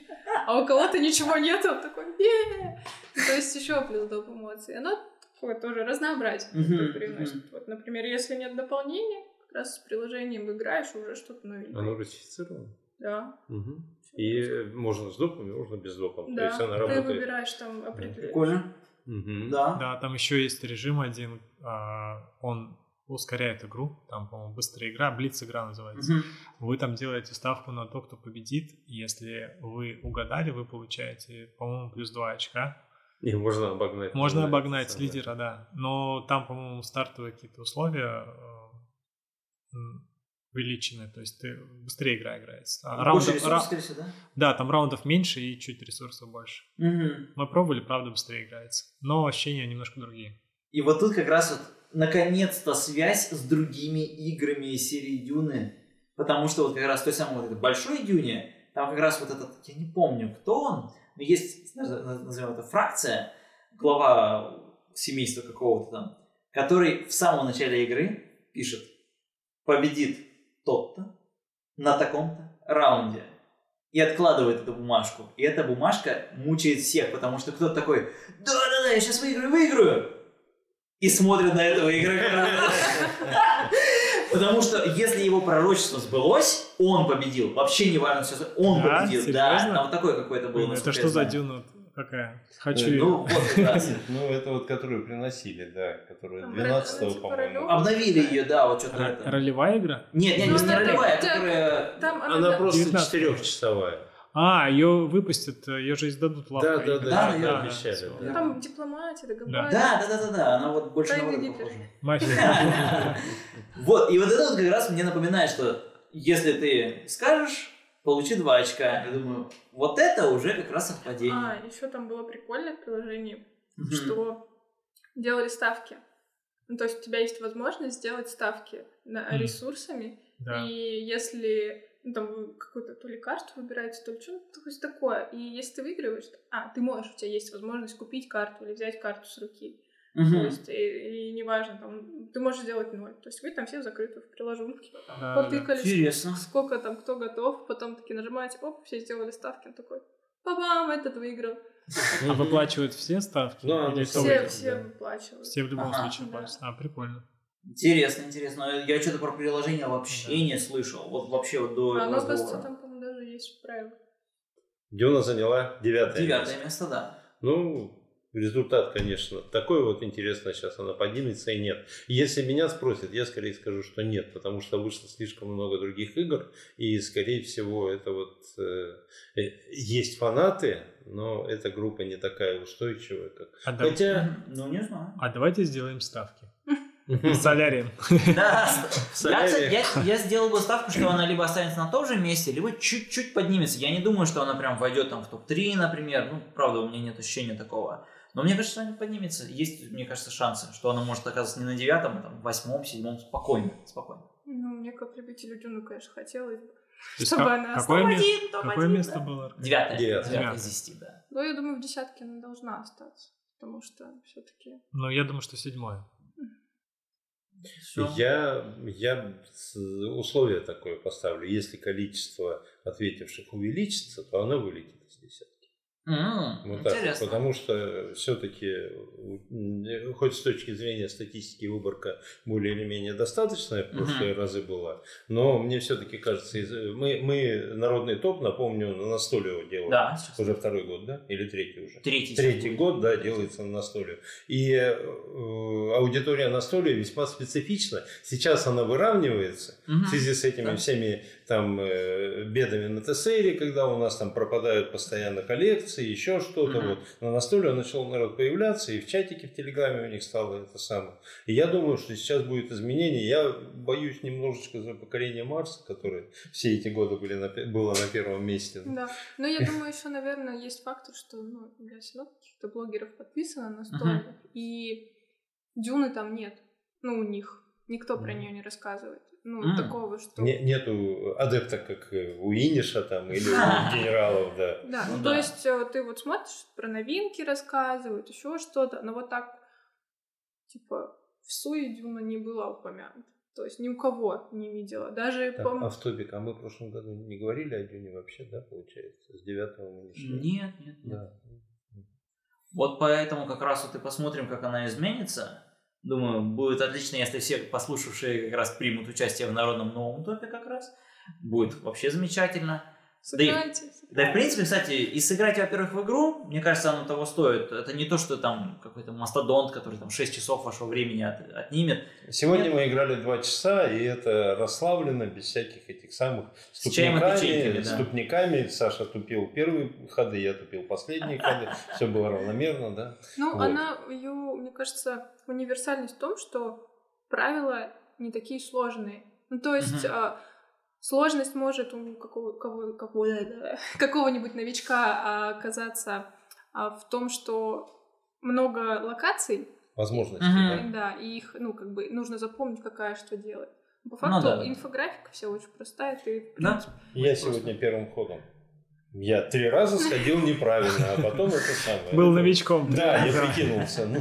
а у кого-то ничего нет, он такой, е То есть еще плюс доп. эмоций. Оно такое тоже разнообразие привносит. Вот, например, если нет дополнения, как раз с приложением играешь, уже что-то новенькое. Оно русифицировано. Да. Мгм. И э, можно с допами, можно без допом. То Да, есть она ты работает. выбираешь там определенный. Прикольно. Мгм. Да. Да, там еще есть режим один, а, он ускоряет игру, там, по-моему, быстрая игра, блиц игра называется. Мгм. Вы там делаете ставку на то, кто победит. Если вы угадали, вы получаете, по-моему, плюс 2 очка. И можно обогнать. Можно обогнать самое. лидера, да. Но там, по-моему, стартовые какие-то условия э, увеличены, то есть ты быстрее игра играется. А Больше раундов- ресурсов, ра- всего, да? Да, там раундов меньше и чуть ресурсов больше. Мгм. Мы пробовали, правда, быстрее играется. Но ощущения немножко другие. И вот тут как раз вот наконец-то связь с другими играми из серии Дюны. Потому что вот как раз той самой вот этой большой Дюне, там как раз вот этот, я не помню, кто он, но есть, наз- назовем это, фракция, глава семейства какого-то там, который в самом начале игры пишет, победит тот-то на таком-то раунде. И откладывает эту бумажку. И эта бумажка мучает всех, потому что кто-то такой, да-да-да, я сейчас выиграю, выиграю. И смотрит на этого игрока. Потому что если его пророчество сбылось, он победил. Вообще не важно, все, он победил. Да, там вот такое какое-то было. Это что за дюна какая? Хочу Э, её. Ну, вот. Ну, это вот, которую приносили, да, которую Там 12 типа по-моему. Обновили ее, да, вот что-то это. Ролевая игра? Нет, нет, Ну, не она ролевая, которая... Она, просто 19. четырехчасовая. А, ее выпустят, ее же издадут лавкой. Да, да, да, Да, да, обещали. да. там дипломатия, договаривание. Да, да, да, да, да, она вот больше на Тайный похожа. Мафия. Вот, и вот это вот как раз мне напоминает, что если ты скажешь, получи два очка. Я думаю, вот это уже как раз совпадение. А, еще там было прикольно в приложении, что делали ставки. Ну, то есть у тебя есть возможность сделать ставки на ресурсами, Да. и если ну, там вы какую-то то ли карту выбираете, то ли что-то такое, и если ты выигрываешь, а, ты можешь, у тебя есть возможность купить карту или взять карту с руки. Мгм. То есть, и, и неважно, там, ты можешь сделать ноль. То есть вы там все закрыты в приложенке. Да, да, да. Потыкались, Интересно. сколько там кто готов, потом таки нажимаете, оп, все сделали ставки, он такой, бабам, этот выиграл. А выплачивают все ставки? Ну, Или все- Все, все выплачивают. Все в любом Ага. случае Да. платят. А, прикольно. Интересно, интересно. Я что-то про приложение вообще Да. не слышал. Вот вообще вот до А этого оно, кажется, разговора. там, по-моему, даже есть правила. Дюна заняла девятое Девятое место. место, да. Ну, результат, конечно, такой вот интересно, сейчас она поднимется и нет. Если меня спросят, я скорее скажу, что нет, потому что вышло слишком много других игр, и, скорее всего, это вот э, есть фанаты, но эта группа не такая устойчивая, как... А, Хотя... Ну, не знаю. а давайте сделаем ставки. Солярием. Да, я, я сделал бы ставку, что она либо останется на том же месте, либо чуть-чуть поднимется. Я не думаю, что она прям войдет там в топ-3, например. Ну, правда, у меня нет ощущения такого. Но мне кажется, что она поднимется. Есть, мне кажется, шансы, что она может оказаться не на девятом, а там восьмом, седьмом, спокойно, спокойно. Ну, мне как любителю Дюну, конечно, хотелось бы. Чтобы она какое, Топ-1, ме- топ-1, какое место да. было? Девятое. Девятое. Девятое из десяти, да. Но я думаю, в десятке она должна остаться. Потому что все-таки... Ну, я думаю, что седьмое. Я, я условие такое поставлю. Если количество ответивших увеличится, то она вылетит. М, Вот так вот, Интересно. потому что все-таки, хоть с точки зрения статистики выборка более или менее достаточная в прошлые разы была, но мне все-таки кажется, из- мы, мы народный топ, напомню, на настоле его делаем. Да. Уже второй год, да? Или третий уже? Третий. Третий год, да, делается на настоле. И э, аудитория настоле весьма специфична. Сейчас она выравнивается В связи с этими Да. всеми там э, бедами на ТСРе, когда у нас там пропадают постоянно коллекции, еще что-то. Вот. На настоле начал народ появляться, и в чатике в Телеграме у них стало это самое. И я думаю, что сейчас будет изменение. Я боюсь немножечко за покорение Марса, которое все эти годы были на, было на первом месте. Да. Но я думаю, еще, наверное, есть фактор, что ну, я все равно каких-то блогеров подписана на стольник, и Дюны там нет. Ну, у них. Никто про нее не рассказывает. Ну, М. такого, что... Не- нету адепта, как э, у Иниша там, или у генералов, да. Да, Ну ну, да. то есть э, ты вот смотришь, про новинки рассказывают, еще что-то, но вот так, типа, в Суе Дюна не была упомянута. То есть ни у кого не видела. Даже, Так, пом- а в топик, а мы в прошлом году не говорили о Дюне вообще, да, получается? С девятого мы не шли. Нет, нет, нет. Да. Вот поэтому как раз вот и посмотрим, как она изменится. Думаю, будет отлично, если все послушавшие как раз примут участие в народном новом топе как раз. Будет вообще замечательно. Да и- сыграйте. Да в принципе, кстати, и сыграть, во-первых, в игру, мне кажется, оно того стоит. Это не то, что там какой-то мастодонт, который там 6 часов вашего времени от- отнимет. Сегодня Нет. мы играли два часа, и это расслаблено, без всяких этих самых С ступниками. да. ступниками. Саша тупил первые ходы, я тупил последние ходы. Все было равномерно, да. Ну, Вот. она, ее, мне кажется, универсальность в том, что правила не такие сложные. Ну, то есть Мгм. Сложность может у какого, кого, какого, какого-нибудь новичка а, оказаться а, в том, что много локаций, Возможности, Мгм. да. да, и их, ну, как бы нужно запомнить, какая что делает. По Ну факту да, да. инфографика вся очень простая, ты, Да. принципе, Я Просто. сегодня первым ходом. Я три раза сходил неправильно, а потом это самое. Был Это- новичком. Да, я прикинулся. Ну,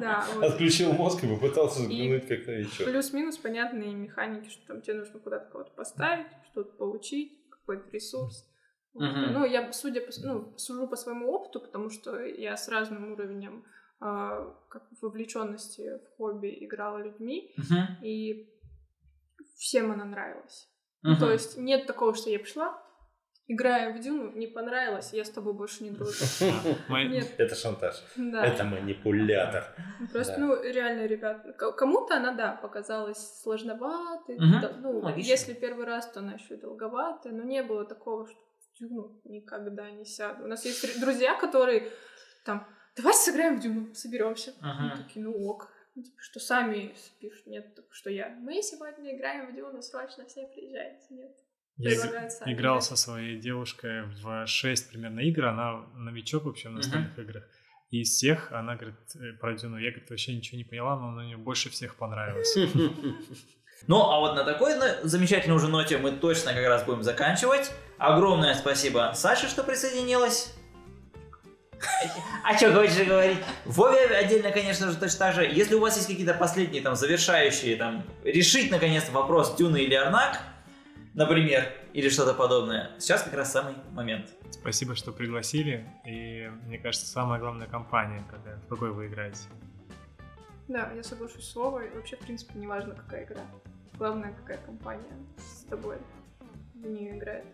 да, вот. Отключил мозг и попытался взглянуть как новичок. Плюс-минус понятные механики, что там тебе нужно куда-то кого-то поставить, что-то получить, какой-то ресурс. Вот. Ну, я, судя по, ну, сужу по своему опыту, потому что я с разным уровнем а, как вовлеченности в хобби играла людьми, и всем она нравилась. Ну. То есть нет такого, что я пришла, играю в Дюну, не понравилось, я с тобой больше не дружу. Нет, Это шантаж. да. Это манипулятор. Просто, Да. ну, реально, ребят, кому-то она, да, показалась сложноватой. Да, ну, Логично. если первый раз, то она еще и долговатая, но не было такого, что в Дюну никогда не сяду. У нас есть друзья, которые там, давай сыграем в Дюну, соберемся. Мы такие, ну ок. Ну, типа, что сами пишут, нет, так что я. Мы сегодня играем в Дюну, срочно все приезжайте. Нет. Я играл со своей девушкой в 6 примерно игр, она новичок вообще в настольных играх. И из всех она говорит э, про Дюну, я говорит, вообще ничего не поняла, но она мне больше всех понравилась. Ну, а вот на такой замечательной уже ноте мы точно как раз будем заканчивать. Огромное спасибо Саше, что присоединилась. А что хочешь говорить? Вове отдельно, конечно же, точно так же. Если у вас есть какие-то последние там завершающие, там, решить наконец вопрос Дюны или Арнак, например, или что-то подобное. Сейчас как раз самый момент. Спасибо, что пригласили. И мне кажется, самая главная компания, когда, в какой вы играете. Да, я соглашусь с Вовой. Вообще, в принципе, не важно, какая игра. Главное, какая компания с тобой в нее играет.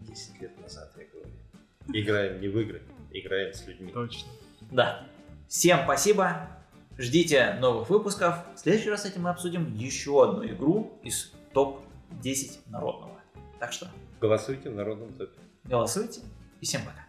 10 лет назад я говорю. Играем не в игры, играем с людьми. Точно. Да. Всем спасибо. Ждите новых выпусков. В следующий раз этим мы обсудим еще одну игру из топ-10 народного. Так что Голосуйте в народном топе. голосуйте и всем пока.